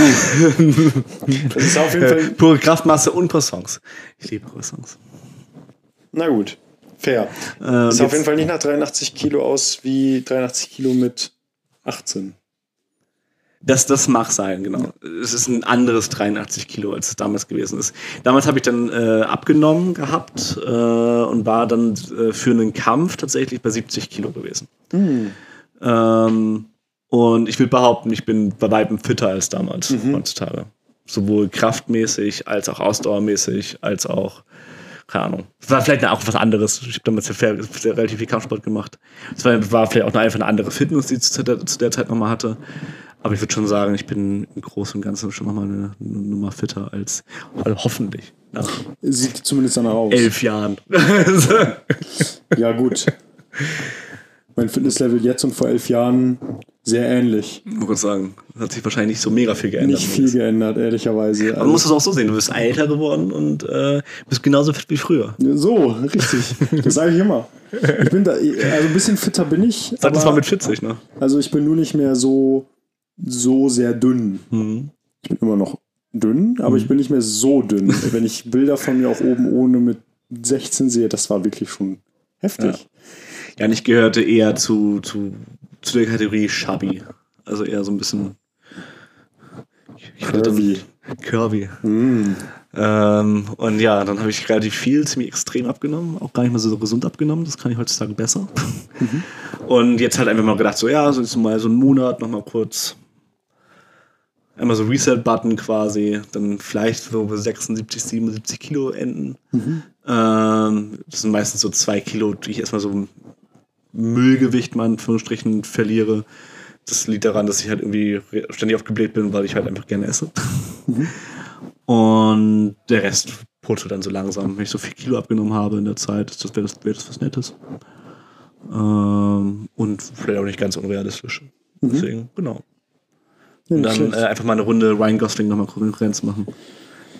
Das ist auf jeden Fall. pure Kraftmasse und Croissants. Ich liebe Croissants. Na gut, fair. Äh, Sieht und auf jeden Fall nicht nach 83 Kilo aus wie 83 Kilo mit 18. Das, das mag sein, genau. Es ist ein anderes 83 Kilo, als es damals gewesen ist. Damals habe ich dann äh, abgenommen gehabt äh, und war dann äh, für einen Kampf tatsächlich bei 70 Kilo gewesen. Ähm, und ich will behaupten, ich bin bei weitem fitter als damals heutzutage. Sowohl kraftmäßig als auch ausdauermäßig, als auch, keine Ahnung. Es war vielleicht auch was anderes. Ich habe damals ja relativ viel Kampfsport gemacht. Es war, war vielleicht auch noch einfach eine andere Fitness, die ich zu der, zu der Zeit nochmal hatte. Aber ich würde schon sagen, ich bin im Großen und Ganzen schon nochmal eine, eine Nummer fitter als also hoffentlich nach Sieht zumindest danach aus. elf Jahren. *laughs* Ja, gut. Mein Fitnesslevel jetzt und vor elf Jahren sehr ähnlich. Ich muss sagen, hat sich wahrscheinlich nicht so mega viel geändert. Nicht viel geändert, ehrlicherweise. Man muss es auch so sehen, du bist älter geworden und äh, bist genauso fit wie früher. So, richtig. Das sage ich immer. Ich bin da, also ein bisschen fitter bin ich. Sag das mal mit 40, ne? Also ich bin nur nicht mehr so, so sehr dünn. Mhm. Ich bin immer noch dünn, aber ich bin nicht mehr so dünn. Wenn ich Bilder von mir auch oben ohne mit 16 sehe, das war wirklich schon heftig. Ja, und ich gehörte eher zu, zu, zu der Kategorie Chubby. Also eher so ein bisschen. Ich Curvy. Curvy. Mm. Ähm, und ja, dann habe ich relativ viel, ziemlich extrem abgenommen. Auch gar nicht mehr so gesund abgenommen. Das kann ich heutzutage besser. Und jetzt halt einfach mal gedacht, so ja, so jetzt mal so einen Monat nochmal kurz. Einmal so Reset-Button quasi. Dann vielleicht so bei 76, 77 Kilo enden. Ähm, das sind meistens so zwei Kilo, die ich erstmal so Müllgewicht mal in Anführungsstrichen verliere. Das liegt daran, dass ich halt irgendwie ständig aufgebläht bin, weil ich halt einfach gerne esse. Und der Rest purzelt dann so langsam. Wenn ich so viel Kilo abgenommen habe in der Zeit, das wäre das, wär das was Nettes. Ähm, und vielleicht auch nicht ganz unrealistisch. Deswegen, genau. Ja, Und dann äh, einfach mal eine Runde Ryan Gosling nochmal Konkurrenz machen.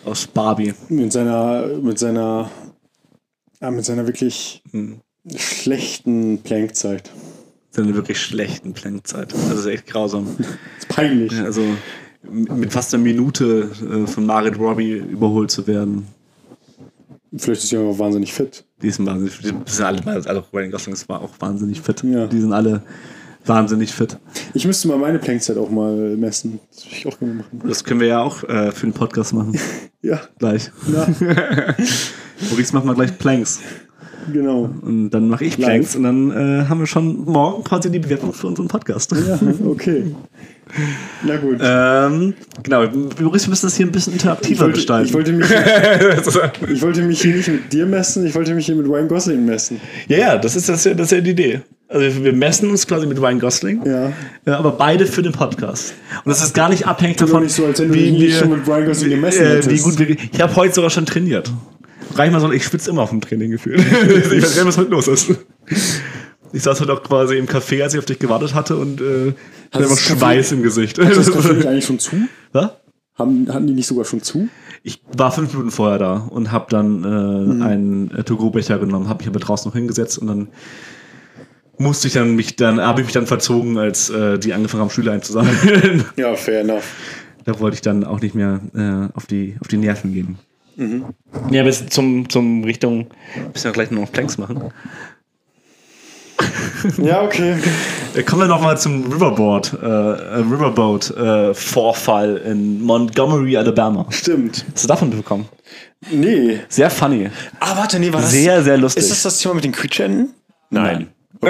Aus Barbie. mit seiner, mit seiner, ja, mit seiner wirklich Hm. Schlechten Plankzeit. Seine wirklich schlechten Plankzeit. Also das ist echt grausam. *laughs* ist peinlich. Ja, Also mit fast einer Minute äh, von Margaret Robbie überholt zu werden. Vielleicht ist sie auch wahnsinnig fit. Die sind wahnsinnig, die sind alle, also Ryan Gosling ist auch wahnsinnig fit. Ja. Die sind alle wahnsinnig fit. Ich müsste mal meine Plankzeit auch mal messen. Das würde ich auch gerne machen. Das können wir ja auch äh, für den Podcast machen. *laughs* Ja, Gleich. na, *laughs* Maurice macht mal gleich Planks. Genau. Und dann mache ich Planks und dann äh, haben wir schon morgen quasi die Bewerbung für unseren Podcast. Ja, okay. Na gut. Ähm, genau, Boris, wir müssen das hier ein bisschen ich, interaktiver wollte, gestalten. ich, wollte mich, *laughs* ich wollte mich hier nicht mit dir messen, ich wollte mich hier mit Ryan Gosling messen. Ja, ja, das ist, das, das ist ja die Idee. Also wir messen uns quasi mit Ryan Gosling, Ja. Ja, aber beide für den Podcast. Und das ist gar nicht abhängig davon, nicht so, als wenn du dich nicht schon mit Ryan Gosling gemessen äh, hättest. wie gut wir, Ich habe heute sogar schon trainiert. Reich mal so, ich schwitze immer auf dem Training gefühlt. *laughs* ich weiß gar nicht, was heute los ist. Ich saß heute auch quasi im Café, als ich auf dich gewartet hatte und äh, hatte einfach Café- Schweiß im Gesicht. Ist das Café *laughs* nicht eigentlich schon zu? Was? Haben, hatten die nicht sogar schon zu? Ich war fünf Minuten vorher da und habe dann äh, einen äh, To-Go-Becher genommen, habe mich aber draußen noch hingesetzt und dann musste ich dann mich dann, habe ich mich dann verzogen, als äh, die angefangen haben, Schüler einzusammeln. Ja, fair enough. da wollte ich dann auch nicht mehr äh, auf, die, auf die Nerven gehen. Ja, bis zum, zum Richtung, müssen wir gleich noch Planks machen. *laughs* Ja, okay. Äh, Kommen wir nochmal zum Riverboard, äh, äh, Riverboat äh, Vorfall in Montgomery, Alabama. Stimmt. Hast du davon bekommen? Nee. Sehr funny. Ah, warte, nee, war das. Sehr, sehr lustig. Ist das das Thema mit den Creature-Enten? Nein. *laughs*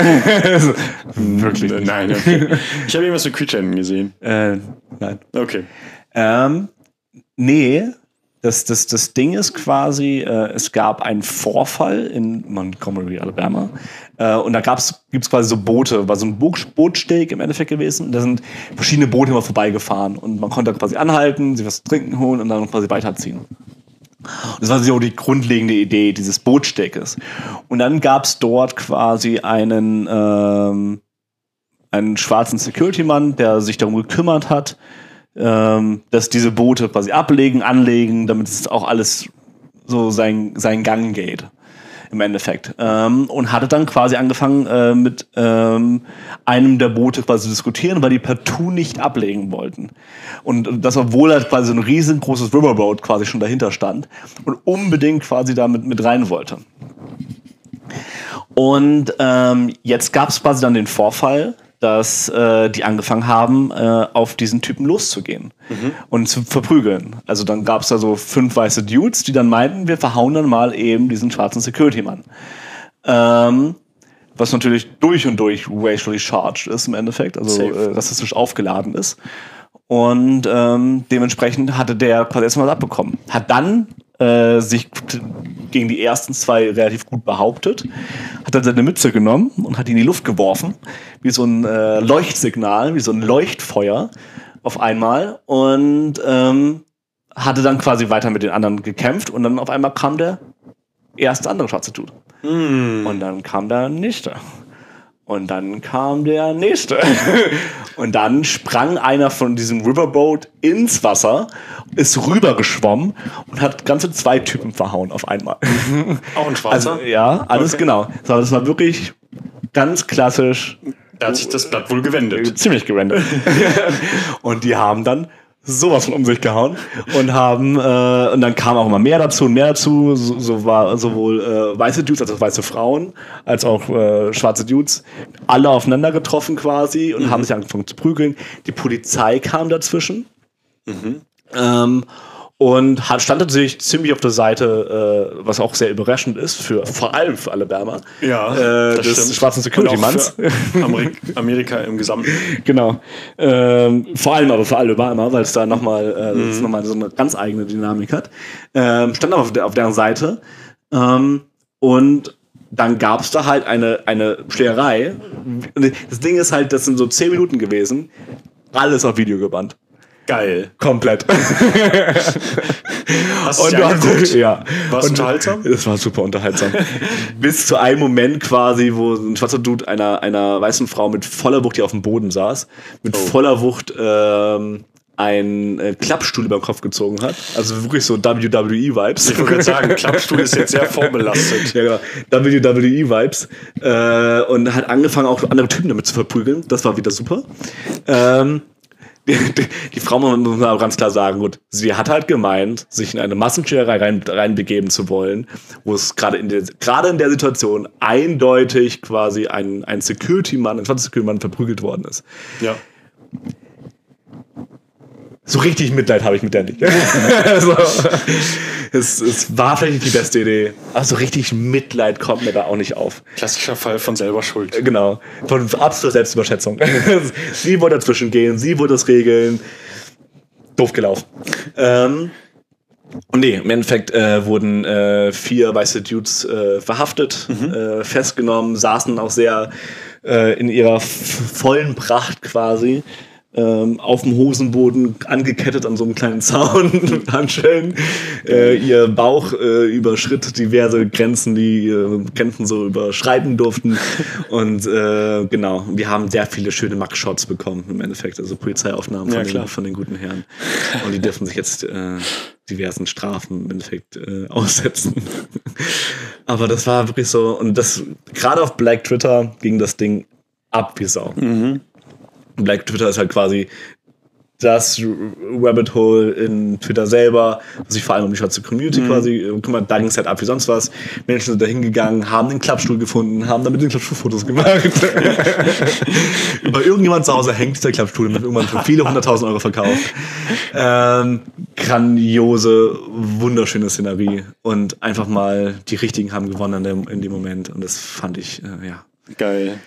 Wirklich? Nein, okay. Ich habe irgendwas mit Creature-Enten gesehen. Äh, nein. Okay. Ähm, nee, das, das, das Ding ist quasi, äh, es gab einen Vorfall in Montgomery, Alabama. Äh, und da gibt es quasi so Boote, war so ein Bo Bootsteg im Endeffekt gewesen. Da sind verschiedene Boote immer vorbeigefahren. Und man konnte quasi anhalten, sich was zu trinken holen und dann quasi weiterziehen. Und Das war so die grundlegende Idee dieses Bootsteges. Und dann gab es dort quasi einen, ähm, einen schwarzen Security-Mann, der sich darum gekümmert hat, ähm, dass diese Boote quasi ablegen, anlegen, damit es auch alles so sein, seinen Gang geht. Im Endeffekt. Ähm, und hatte dann quasi angefangen, äh, mit ähm, einem der Boote quasi zu diskutieren, weil die partout nicht ablegen wollten. Und das, obwohl halt quasi so ein riesengroßes Riverboat quasi schon dahinter stand und unbedingt quasi damit mit rein wollte. Und ähm, jetzt gab es quasi dann den Vorfall, dass äh, die angefangen haben, äh, auf diesen Typen loszugehen und zu verprügeln. Also dann gab es da so fünf weiße Dudes, die dann meinten, wir verhauen dann mal eben diesen schwarzen Security-Mann. Ähm, was natürlich durch und durch racially charged ist im Endeffekt, also äh, rassistisch aufgeladen ist. Und ähm, dementsprechend hatte der quasi erstmal was abbekommen. Hat dann äh, sich gegen die ersten zwei relativ gut behauptet, hat dann seine Mütze genommen und hat die in die Luft geworfen, wie so ein äh, Leuchtsignal, wie so ein Leuchtfeuer auf einmal und ähm, hatte dann quasi weiter mit den anderen gekämpft und dann auf einmal kam der erste andere schwarze Dude. Und dann kam der nächste. Und dann kam der nächste. *laughs* Und dann sprang einer von diesem Riverboat ins Wasser, ist rübergeschwommen und hat ganze zwei Typen verhauen auf einmal. *laughs* Auch ein Schwarzer? Also, ja, alles Okay. genau. So, Das war wirklich ganz klassisch da hat sich das Blatt wohl gewendet. ziemlich gewendet. *laughs* und die haben dann sowas von um sich gehauen und haben äh, und dann kam auch immer mehr dazu und mehr dazu. So, so war sowohl äh, weiße Dudes, also weiße Frauen, als auch äh, schwarze Dudes, alle aufeinander getroffen quasi und haben sich angefangen zu prügeln. Die Polizei kam dazwischen. Ähm, und hat, stand natürlich ziemlich auf der Seite, äh, was auch sehr überraschend ist, für, vor allem für Alabama, Ja, äh, das des stimmt. schwarzen Security-Manns. Amerik Amerika im Gesamten. *laughs* Genau. Ähm, vor allem aber für Alabama, weil es da nochmal äh, das noch mal so eine ganz eigene Dynamik hat. Ähm, stand aber auf, der, auf deren Seite. Ähm, und dann gab es da halt eine, eine Schlägerei. Das Ding ist halt, das sind so zehn Minuten gewesen. Alles auf Video gebannt. Geil. Komplett. *laughs* Hast du Und du hast, angeguckt? ja. War's Und- unterhaltsam? Das war super unterhaltsam. *laughs* Bis zu einem Moment quasi, wo ein schwarzer Dude einer, einer weißen Frau mit voller Wucht, die auf dem Boden saß, mit Oh. voller Wucht ähm, einen äh, Klappstuhl über den Kopf gezogen hat. Also wirklich so WWE-Vibes. Ich gerade sagen, *laughs* Klappstuhl ist jetzt sehr vorbelastet. Ja, genau. WWE-Vibes. Äh, und hat angefangen, auch andere Typen damit zu verprügeln. Das war wieder super. Ähm, *laughs* die, Frau muss man aber ganz klar sagen, gut, sie hat halt gemeint, sich in eine Massenschlägerei rein, reinbegeben zu wollen, wo es gerade in der, in der Situation eindeutig quasi ein, Security-Mann, ein Security-Mann verprügelt worden ist. Ja. So richtig Mitleid habe ich mit der nicht. *laughs* so. es, es war vielleicht nicht die beste Idee. Also richtig Mitleid kommt mir da auch nicht auf. Klassischer Fall von selber Schuld. Genau. Von absoluter Selbstüberschätzung. *laughs* sie wollte dazwischen gehen, sie wollte das regeln. Doof gelaufen. Ähm, und nee, im Endeffekt äh, wurden äh, vier weiße Dudes äh, verhaftet, äh, festgenommen, saßen auch sehr äh, in ihrer vollen Pracht quasi ähm, auf dem Hosenboden angekettet an so einem kleinen Zaun *laughs* mit Handschellen. Äh, ihr Bauch äh, überschritt diverse Grenzen, die äh, Grenzen so überschreiten durften. *laughs* Und äh, genau, wir haben sehr viele schöne Max-Shots bekommen im Endeffekt, also Polizeiaufnahmen Ja, von, klar. den, von den guten Herren. Und die dürfen sich jetzt äh, diversen Strafen im Endeffekt äh, aussetzen. *laughs* Aber das war wirklich so, und das gerade auf Black Twitter ging das Ding ab wie Sau. Black Twitter ist halt quasi das Rabbit Hole in Twitter selber, was sich vor allem um die schwarze Community quasi äh, kümmert. Da ging es halt ab wie sonst was. Menschen sind da hingegangen, haben den Klappstuhl gefunden, haben damit den Klappstuhl Fotos gemacht. *laughs* Über irgendjemand zu Hause hängt dieser Klappstuhl und wird irgendwann für viele hunderttausend Euro verkauft. Ähm, grandiose, wunderschöne Szenerie. Und einfach mal die Richtigen haben gewonnen in dem, in dem Moment. Und das fand ich, äh, ja, Geil.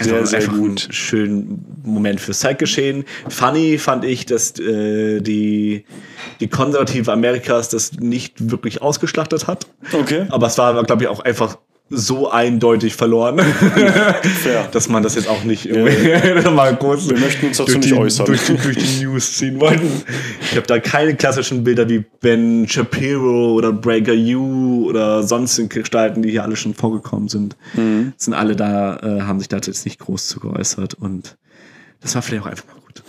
Sehr, sehr einfach gut. schönen Moment fürs Zeitgeschehen. Funny fand ich, dass äh, die, die Konservative Amerikas das nicht wirklich ausgeschlachtet hat. Okay. Aber es war, glaube ich, auch einfach so eindeutig verloren, *laughs* Fair. dass man das jetzt auch nicht irgendwie *laughs* mal kurz Wir möchten uns dazu durch nicht die, äußern. Durch die, durch die News ziehen wollten. Ich habe da keine klassischen Bilder wie Ben Shapiro oder Breaker U oder sonstige Gestalten, die hier alle schon vorgekommen sind. Mhm. Sind alle da, äh, haben sich dazu jetzt nicht groß zu geäußert und das war vielleicht auch einfach mal gut.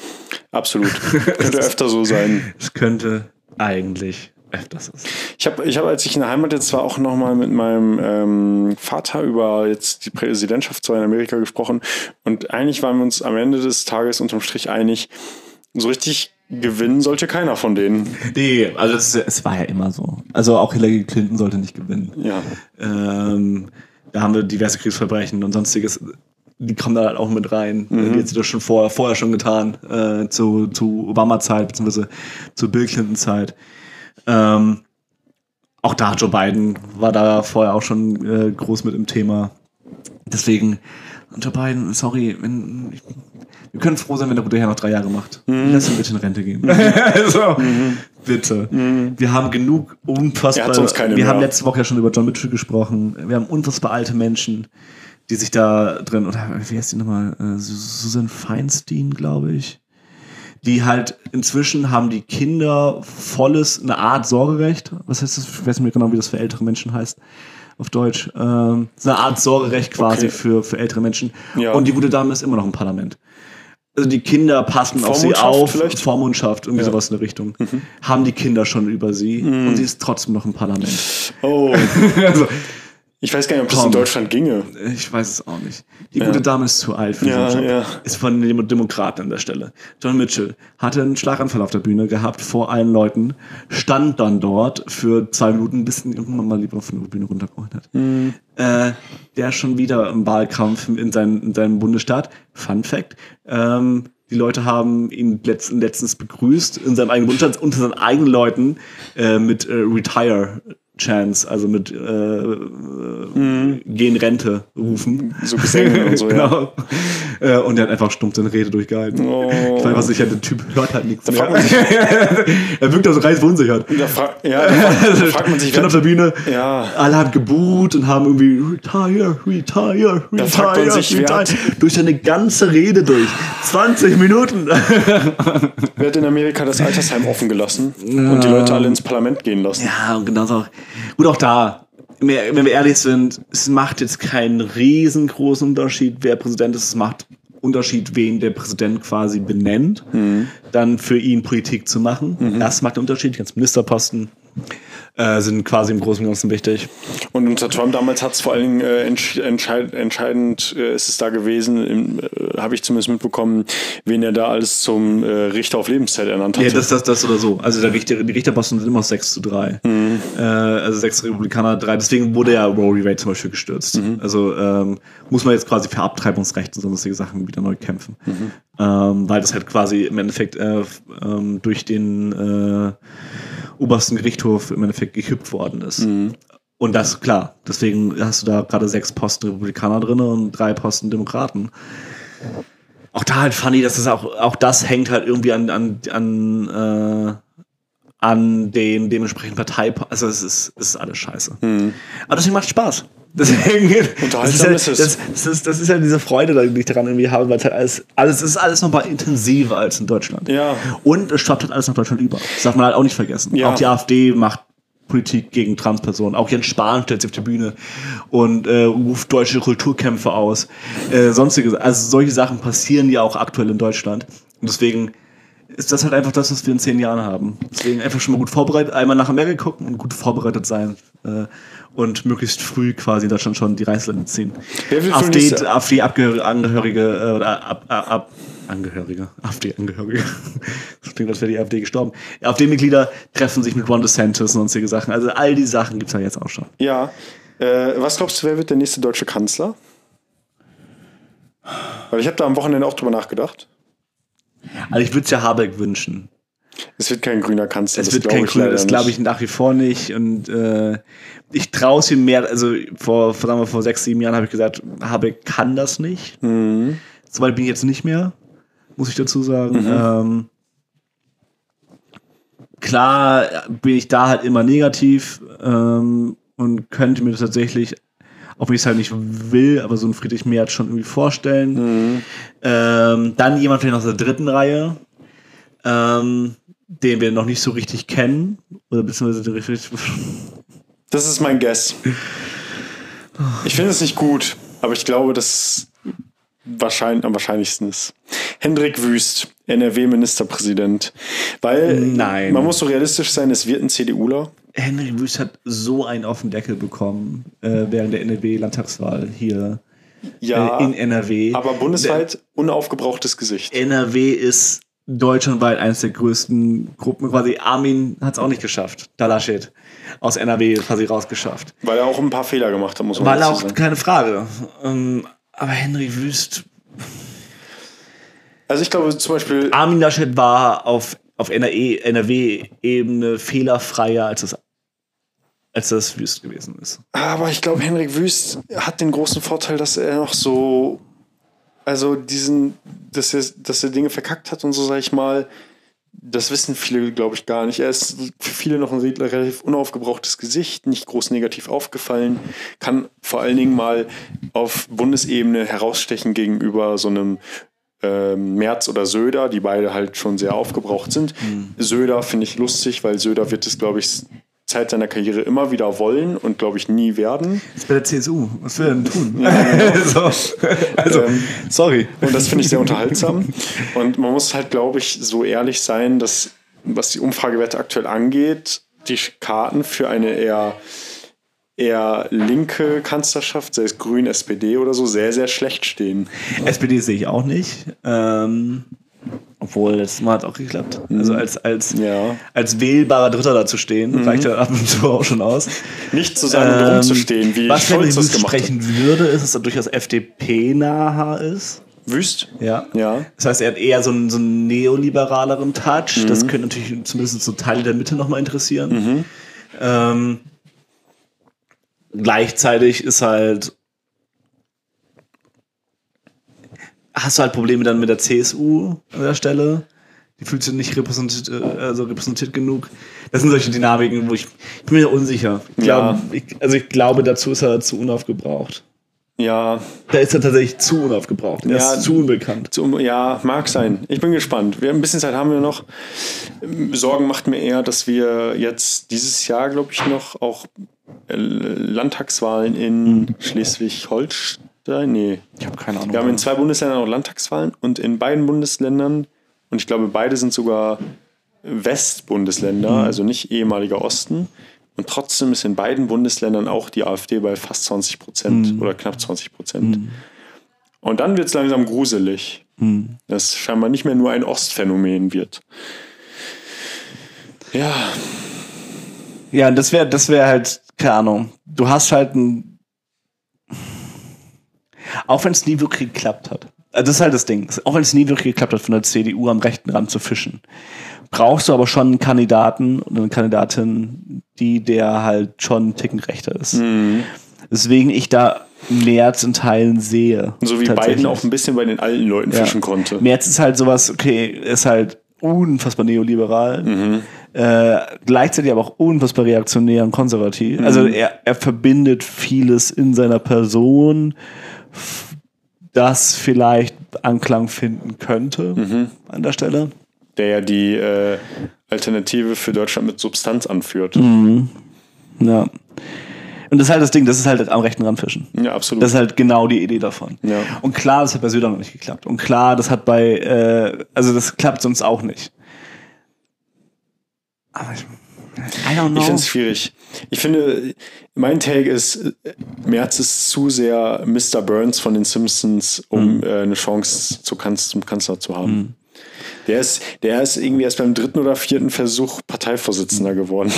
Absolut. *laughs* Könnte öfter so sein. Es könnte eigentlich öfters so sein. Ich habe, ich hab, als ich in der Heimat jetzt war, auch nochmal mit meinem ähm, Vater über jetzt die Präsidentschaft zwar in Amerika gesprochen. Und eigentlich waren wir uns am Ende des Tages unterm Strich einig, so richtig gewinnen sollte keiner von denen. Nee, also es, es war ja immer so. Also auch Hillary Clinton sollte nicht gewinnen. Ja. Ähm, da haben wir diverse Kriegsverbrechen und sonstiges. Die kommen da halt auch mit rein. Die hat sie das schon vor, vorher schon getan, äh, zu, zu Obama-Zeit, beziehungsweise zu Bill Clinton-Zeit. Ähm, auch da, Joe Biden war da vorher auch schon äh, groß mit im Thema. Deswegen, Joe Biden, sorry, wenn, ich, wir können froh sein, wenn der gute Herr noch drei Jahre macht. Lass ihn bitte in Rente gehen. *laughs* also, bitte. Wir haben genug unfassbar. Wir mehr. haben letzte Woche ja schon über John Mitchell gesprochen. Wir haben unfassbar alte Menschen, die sich da drin, oder wie heißt die nochmal? Äh, Susan Feinstein, glaube ich. Die halt inzwischen haben die Kinder volles, eine Art Sorgerecht. Was heißt das? Ich weiß nicht mehr genau, wie das für ältere Menschen heißt auf Deutsch. Ähm, eine Art Sorgerecht quasi Okay. für, für ältere Menschen. Ja. Und die gute Dame ist immer noch im Parlament. Also die Kinder passen auf sie auf, vielleicht? Vormundschaft, irgendwie sowas in der Richtung. Haben die Kinder schon über sie und sie ist trotzdem noch im Parlament. Oh, *laughs* *laughs* also, ich weiß gar nicht, ob das Komm. in Deutschland ginge. ich weiß es auch nicht. Die gute Dame ist zu alt für Ja, diesen Job. ja. Ist von den Demokraten an der Stelle. John Mitchell hatte einen Schlaganfall auf der Bühne gehabt vor allen Leuten, stand dann dort für zwei Minuten, bis ihn irgendwann mal lieber von der Bühne runtergeholt hat. Mhm. Äh, der ist schon wieder im Wahlkampf in, seinem in seinem Bundesstaat. Fun Fact. Ähm, die Leute haben ihn letztens, letztens begrüßt in seinem eigenen Bundesstaat unter seinen eigenen Leuten äh, mit äh, Retire Chance, also mit äh, äh, gehen Rente rufen. So Gesänge und so, ja. *laughs* genau. Äh, und er hat einfach stumpf seine Rede durchgehalten. Oh. Ich weiß was sicher, der Typ hört halt nichts mehr. fragt man sich- *laughs* er wirkt also rein verunsichert. Da, fra ja, da, da fragt man sich, stand auf der Bühne, Ja. alle haben geboot und haben irgendwie retire, retire, retire, fragt man sich, retire. durch seine ganze Rede durch. 20 Minuten. wer hat in Amerika das Altersheim offen gelassen und die Leute alle ins Parlament gehen lassen? Ja, und genauso auch. Gut, auch da, wenn wir ehrlich sind, es macht jetzt keinen riesengroßen Unterschied, wer Präsident ist. Es macht Unterschied, wen der Präsident quasi benennt, dann für ihn Politik zu machen. Das macht einen Unterschied. Die ganzen Ministerposten äh, sind quasi im Großen und Ganzen wichtig. Und unter Trump damals hat es vor allen Dingen äh, entsch entscheid entscheidend äh, ist es da gewesen, äh, habe ich zumindest mitbekommen, wen er da alles zum äh, Richter auf Lebenszeit ernannt hat. Ja, das, das, das oder so. Also der Richter, die Richterposten sind immer 6 zu 3. Äh, also sechs Republikaner, drei. Deswegen wurde ja Rory Wade zum Beispiel gestürzt. Also ähm, muss man jetzt quasi für Abtreibungsrecht und sonstige Sachen wieder neu kämpfen. Ähm, weil das halt quasi im Endeffekt äh, ähm, durch den äh, obersten Gerichtshof im Endeffekt gekippt worden ist. Und das, klar, deswegen hast du da gerade sechs Posten Republikaner drin und drei Posten Demokraten. Auch da halt funny, dass es auch, auch das hängt halt irgendwie an, an, an, äh, an den dementsprechenden Partei. Also es ist, es ist alles scheiße. Aber deswegen macht Spaß. Deswegen, das ist, ja, das, das, ist, das ist ja diese Freude, die ich daran irgendwie habe, weil es halt alles, alles es ist alles nochmal intensiver als in Deutschland. Ja. Und es schwappt halt alles nach Deutschland über. Das darf man halt auch nicht vergessen. Ja. Auch die AfD macht Politik gegen Transpersonen. Auch Jens Spahn stellt sich auf die Bühne und äh, ruft deutsche Kulturkämpfe aus. Äh, sonstige, also solche Sachen passieren ja auch aktuell in Deutschland. Und deswegen ist das halt einfach das, was wir in zehn Jahren haben. Deswegen einfach schon mal gut vorbereitet, einmal nach Amerika gucken und gut vorbereitet sein. Äh, und möglichst früh quasi in Deutschland schon die Reißleine ziehen. Für AfD, AfD-Angehörige äh, oder ab, ab, ab, Angehörige, AfD-Angehörige. *laughs* Das klingt, als wäre die AfD gestorben. AfD-Mitglieder treffen sich mit Ron DeSantis und sonstige Sachen. Also all die Sachen gibt es ja jetzt auch schon. Ja. Äh, was glaubst du, wer wird der nächste deutsche Kanzler? Weil ich habe da am Wochenende auch drüber nachgedacht. Also ich würde es ja Habeck wünschen. Es wird kein grüner Kanzler. Es das wird kein Grüner, das glaube ich nach wie vor nicht. Und äh, ich traue es ihm mehr, also vor, sagen wir, vor sechs, sieben Jahren habe ich gesagt, Habeck kann das nicht. Mhm. Soweit bin ich jetzt nicht mehr, muss ich dazu sagen. Ähm, klar bin ich da halt immer negativ ähm, und könnte mir das tatsächlich, auch wenn ich es halt nicht will, aber so ein Friedrich Merz schon irgendwie vorstellen. Ähm, dann jemand vielleicht aus der dritten Reihe, ähm, den wir noch nicht so richtig kennen. Oder beziehungsweise richtig. Das ist mein Guess. Ich finde es nicht gut, aber ich glaube, dass wahrscheinlich, am wahrscheinlichsten ist. Hendrik Wüst, NRW-Ministerpräsident. Weil Nein. man muss so realistisch sein, es wird ein CDUler. Henry Wüst hat so einen auf den Deckel bekommen äh, während der NRW-Landtagswahl hier Ja, äh, in NRW. aber bundesweit unaufgebrauchtes Gesicht. NRW ist deutschlandweit eines der größten Gruppen. Quasi Armin hat es auch nicht geschafft. Dalaschet aus NRW quasi rausgeschafft. Weil er auch ein paar Fehler gemacht hat, muss man Weil auch, sagen. keine Frage. Ähm, aber Henry Wüst, Also ich glaube zum Beispiel, Armin Laschet war auf, auf NRW-Ebene fehlerfreier, als das, als das Wüst gewesen ist. aber ich glaube, Henrik Wüst hat den großen Vorteil, dass er noch so, also diesen, dass er, dass er Dinge verkackt hat und so, sag ich mal, das wissen viele, glaube ich, gar nicht. Er ist für viele noch ein re- relativ unaufgebrauchtes Gesicht, nicht groß negativ aufgefallen, kann vor allen Dingen mal auf Bundesebene herausstechen gegenüber so einem ähm, Merz oder Söder, die beide halt schon sehr aufgebraucht sind. Söder finde ich lustig, weil Söder wird es, glaube ich, Zeit seiner Karriere immer wieder wollen und, glaube ich, nie werden. Das ist bei der CSU. Was will er denn tun? *laughs* so. Also, Ähm, sorry. Und das finde ich sehr unterhaltsam. Und man muss halt, glaube ich, so ehrlich sein, dass, was die Umfragewerte aktuell angeht, die Karten für eine eher, eher linke Kanzlerschaft, sei es Grün, SPD oder so, sehr, sehr schlecht stehen. SPD sehe ich auch nicht. Ähm, obwohl, das Mal hat auch geklappt. Also als, als, Ja. als wählbarer Dritter da zu stehen, reicht ja ab und zu auch schon aus. Nicht zu sein und rumzustehen, wie Ähm, was Scholz das gemacht hat. sprechen würde, ist, dass er durchaus FDP-naher ist. Wüst? Ja. Ja. Das heißt, er hat eher so einen, so einen neoliberaleren Touch. Mhm. Das könnte natürlich zumindest so Teile der Mitte nochmal interessieren. Ähm, gleichzeitig ist halt. Hast du halt Probleme dann mit der CSU an der Stelle? Die fühlt sich nicht repräsentiert, äh, also repräsentiert genug. Das sind solche Dynamiken, wo ich, ich bin mir unsicher. Ich Ja. glaub, ich, also ich glaube, dazu ist er zu unaufgebraucht. Ja, Da ist er tatsächlich zu unaufgebraucht. Er Ja. ist zu unbekannt. Zum, ja, mag sein. Ich bin gespannt. Wir, ein bisschen Zeit haben wir noch. Sorgen macht mir eher, dass wir jetzt dieses Jahr, glaube ich, noch auch äh, Landtagswahlen in Schleswig-Holstein. Nee. Ich habe keine Ahnung. Wir haben in zwei Bundesländern auch Landtagswahlen und in beiden Bundesländern, und ich glaube, beide sind sogar Westbundesländer, also nicht ehemaliger Osten. Und trotzdem ist in beiden Bundesländern auch die AfD bei fast 20 Prozent oder knapp 20 Prozent. Und dann wird es langsam gruselig, dass scheinbar nicht mehr nur ein Ostphänomen wird. Ja, Ja, das wäre das wär halt, keine Ahnung. Du hast halt ein. Auch wenn es nie wirklich geklappt hat. Also das ist halt das Ding. Auch wenn es nie wirklich geklappt hat, von der CDU am rechten Rand zu fischen. brauchst du aber schon einen Kandidaten und eine Kandidatin, die der halt schon einen Ticken rechter ist. Mhm. Deswegen ich da Merz in Teilen sehe. So wie. Biden auch ein bisschen bei den alten Leuten Ja. fischen konnte. Merz ist halt sowas, okay, ist halt unfassbar neoliberal, Mhm. äh, gleichzeitig aber auch unfassbar reaktionär und konservativ. Also Mhm. er, er verbindet vieles in seiner Person, das vielleicht Anklang finden könnte Mhm. an der Stelle. Der ja die äh, Alternative für Deutschland mit Substanz anführt. Mhm. Ja. Und das ist halt das Ding, das ist halt am rechten Rand fischen. Ja, absolut. Das ist halt genau die Idee davon. Ja. Und klar, das hat bei Söder noch nicht geklappt. Und klar, das hat bei, äh, also das klappt sonst auch nicht. Aber ich. Ich finde es schwierig. Ich finde, mein Take ist, Merz ist zu sehr Mr. Burns von den Simpsons, um äh, eine Chance zu zum Kanzler zu haben. Der ist, der ist irgendwie erst beim dritten oder vierten Versuch Parteivorsitzender geworden.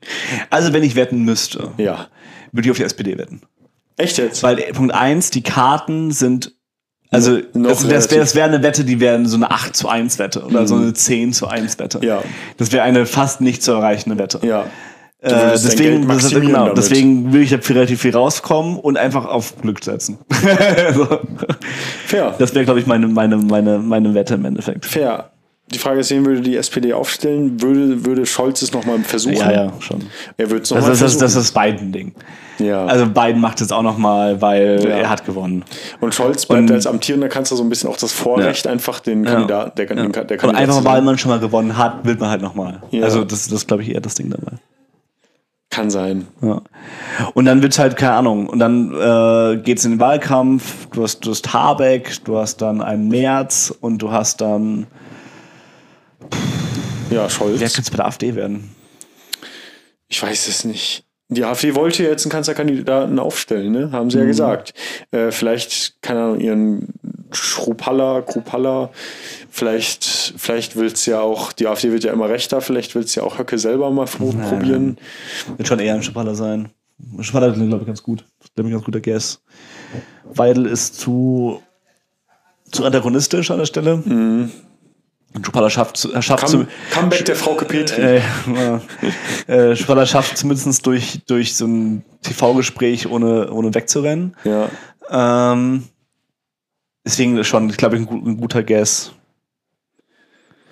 *laughs* also wenn ich wetten müsste, ja. würde ich auf die SPD wetten. Echt jetzt? Weil äh, Punkt eins, die Karten sind, also Noch das, das wäre wär eine Wette, die wäre so eine 8 zu 1 Wette oder so eine 10 zu 1 Wette. Ja. Das wäre eine fast nicht zu erreichende Wette. ja. Äh, deswegen, das genau, damit. deswegen will ich da relativ viel rauskommen und einfach auf Glück setzen. *laughs* so. Fair. Das wäre, glaube ich, meine, meine, meine, meine Wette im Endeffekt. Fair. Die Frage ist, wen würde die SPD aufstellen? Würde, würde Scholz es nochmal versuchen? Ja, ja, schon. Er würde es nochmal ist das, versuchen. das ist das Biden-Ding. ja. Also Biden macht es auch noch mal, weil Ja. er hat gewonnen. und Scholz bleibt und- als amtierender Kanzler so ein bisschen auch das Vorrecht, Ja. einfach den Ja. Kandidaten, der, den, der Und Kandidat einfach zu weil man schon mal gewonnen hat, will man halt noch mal. Ja. Also das, das glaube ich, eher das Ding dabei. Kann sein. Ja. Und dann wird's halt, keine Ahnung, und dann äh, geht's in den Wahlkampf, du hast, du hast Habeck, du hast dann einen März und du hast dann, Ja, Scholz. wer könnte bei der AfD werden? Ich weiß es nicht. Die AfD wollte jetzt einen Kanzlerkandidaten aufstellen, ne? Haben sie ja gesagt. Äh, vielleicht, keine Ahnung, ihren Schrupalla, Krupalla, vielleicht, vielleicht will es ja auch, die AfD wird ja immer rechter, vielleicht will es ja auch Höcke selber mal pro- probieren. Wird schon eher ein Schapaller sein. Schapaller klingt, glaube ich, ganz gut. Das ist, glaube ich, ein ganz guter Guess. Weidel ist zu, zu antagonistisch an der Stelle. Und Schapaller schafft, er schafft Come, zu, Comeback der Frau Petri. äh, äh, Schapaller schafft zumindest durch, durch so ein TV-Gespräch ohne, ohne wegzurennen. ja. Ähm, deswegen schon, glaube ich, ein, gu- ein guter Guess.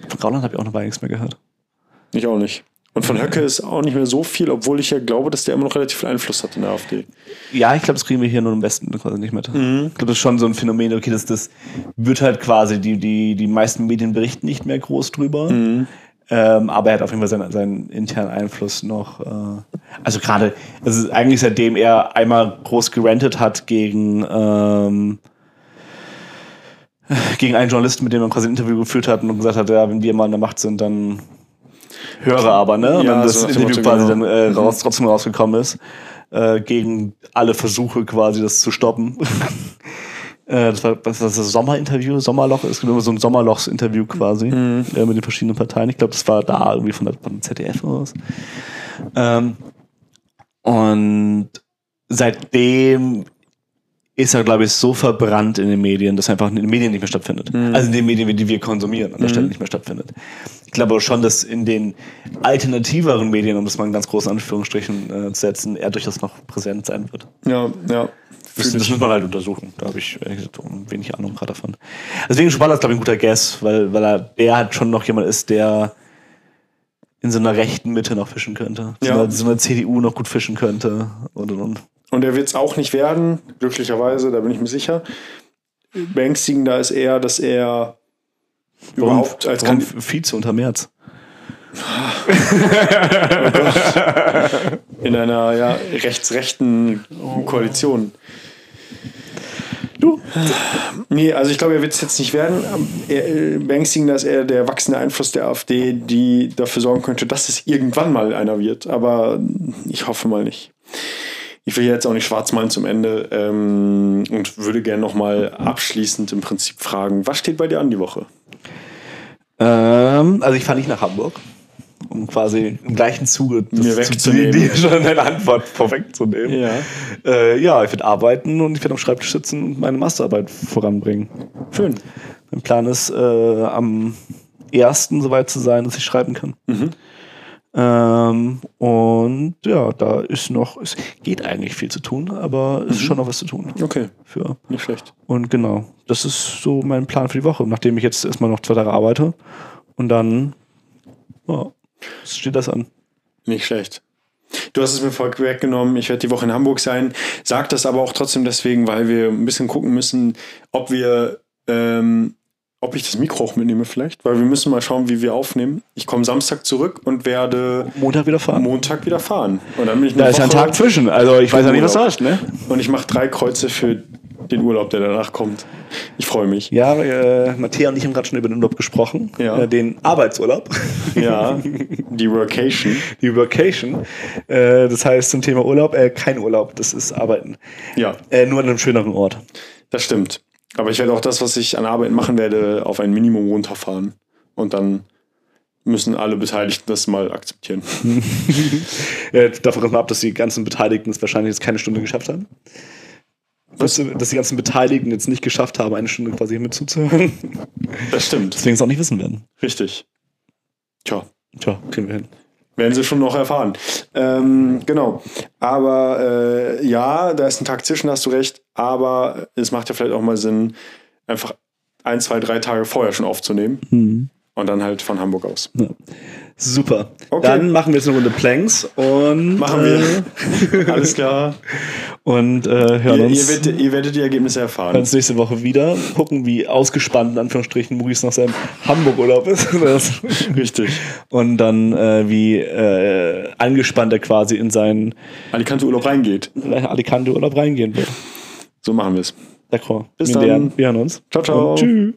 Von Grauland habe ich auch noch bei nichts mehr gehört. Ich auch nicht. Und von Höcke ist auch nicht mehr so viel, obwohl ich ja glaube, dass der immer noch relativ viel Einfluss hat in der AfD. Ja, ich glaube, das kriegen wir hier nur im Westen quasi nicht mit. Mhm. Ich glaube, das ist schon so ein Phänomen, okay, das, das wird halt quasi, die, die, die meisten Medien berichten nicht mehr groß drüber. Mhm. Ähm, aber er hat auf jeden Fall seinen, seinen internen Einfluss noch. Äh, also gerade, also eigentlich seitdem er einmal groß gerantet hat gegen, ähm, gegen einen Journalisten, mit dem er quasi ein Interview geführt hat und gesagt hat, ja, wenn wir mal an der Macht sind, dann höre aber, ne? Und Ja, dann das so Interview quasi genau. dann äh, raus, trotzdem rausgekommen ist, äh, gegen alle Versuche quasi das zu stoppen. *laughs* Äh, das war war das Sommerinterview, Sommerloch, gibt immer so ein Sommerlochs-Interview quasi Mhm. äh, mit den verschiedenen Parteien. Ich glaube, das war da irgendwie von der, von der ZDF oder was. Ähm, und seitdem ist er, glaube ich, so verbrannt in den Medien, dass er einfach in den Medien nicht mehr stattfindet. Mhm. Also in den Medien, die wir konsumieren, an der Stelle nicht mehr stattfindet. Ich glaube schon, dass in den alternativeren Medien, um das mal in ganz großen Anführungsstrichen äh, zu setzen, er durchaus noch präsent sein wird. Ja, ja. Das, das muss man halt untersuchen. Da habe ich ehrlich gesagt, wenig Ahnung gerade davon. Deswegen Schuballer ist, glaube ich, ein guter Guess, weil, weil er der halt schon noch jemand ist, der in so einer rechten Mitte noch fischen könnte. So, Ja. einer, so einer CDU noch gut fischen könnte. Und, und, und. Und er wird es auch nicht werden, glücklicherweise, da bin ich mir sicher. Beängstigender ist eher, dass er überhaupt als warum Vize unter März? *laughs* in einer ja, rechtsrechten Koalition. Du? Nee, also ich glaube, er wird es jetzt nicht werden. Er, äh, beängstigender ist eher der wachsende Einfluss der AfD, die dafür sorgen könnte, dass es irgendwann mal einer wird. Aber ich hoffe mal nicht. Ich will jetzt auch nicht schwarz malen zum Ende ähm, und würde gerne nochmal abschließend im Prinzip fragen, was steht bei dir an die Woche? Ähm, also ich fahre nicht nach Hamburg, um quasi im gleichen Zuge Mir wegzunehmen. die, die *laughs* schon eine Antwort vorwegzunehmen. Ja. Äh, ja, ich werde arbeiten und ich werde am Schreibtisch sitzen und meine Masterarbeit voranbringen. Schön. Mein Plan ist, äh, am ersten soweit zu sein, dass ich schreiben kann. Ähm, und ja, da ist noch, es geht eigentlich viel zu tun, aber es ist schon noch was zu tun. Okay, Für. nicht schlecht. Und genau, das ist so mein Plan für die Woche, nachdem ich jetzt erstmal noch zwei Tage arbeite. Und dann ja, steht das an. Nicht schlecht. Du hast es mir vorweggenommen, ich werde die Woche in Hamburg sein. Sag das aber auch trotzdem deswegen, weil wir ein bisschen gucken müssen, ob wir, ähm, ob ich das Mikro auch mitnehme vielleicht, weil wir müssen mal schauen, wie wir aufnehmen. Ich komme Samstag zurück und werde Montag wieder fahren. Montag wieder fahren. Und dann bin ich da ist ein Woche- Tag zwischen, also ich weiß ja nicht, was du hast, ne? Und ich mache drei Kreuze für den Urlaub, der danach kommt. Ich freue mich. Ja, äh, Matthäa und ich haben gerade schon über den Urlaub gesprochen. Ja. Äh, den Arbeitsurlaub. Ja, *laughs* die Workation. Die Vacation. Äh, das heißt zum Thema Urlaub, äh, kein Urlaub, das ist Arbeiten. Ja, Äh, nur an einem schöneren Ort. das stimmt. Aber ich werde auch das, was ich an Arbeit machen werde, auf ein Minimum runterfahren. Und dann müssen alle Beteiligten das mal akzeptieren. *laughs* Äh, davon mal ab, dass die ganzen Beteiligten es wahrscheinlich jetzt keine Stunde geschafft haben. Dass, dass die ganzen Beteiligten jetzt nicht geschafft haben, eine Stunde quasi mit zuzuhören. Das stimmt. Deswegen es auch nicht wissen werden. Richtig. Tja, Tja, kriegen wir hin. Werden sie schon noch erfahren. Ähm, genau. Aber äh, ja, da ist ein Tag zwischen, hast du recht. Aber es macht ja vielleicht auch mal Sinn, einfach ein, zwei, drei Tage vorher schon aufzunehmen. Und dann halt von Hamburg aus. Super. Okay. Dann machen wir jetzt eine Runde Planks und Machen wir. Alles klar. *laughs* und äh, hören Ihr, uns. ihr, werdet, ihr werdet die Ergebnisse hören erfahren. uns nächste Woche wieder. Gucken, wie ausgespannt in Anführungsstrichen Maurice nach seinem Hamburg-Urlaub ist. *laughs* Richtig. und dann äh, wie äh, angespannt er quasi in seinen Alicante Urlaub reingeht. Alicante-Urlaub reingehen wird. So machen wir es. D'accord. Bis Wir dann. Wir hören uns. Ciao, ciao. Und tschüss.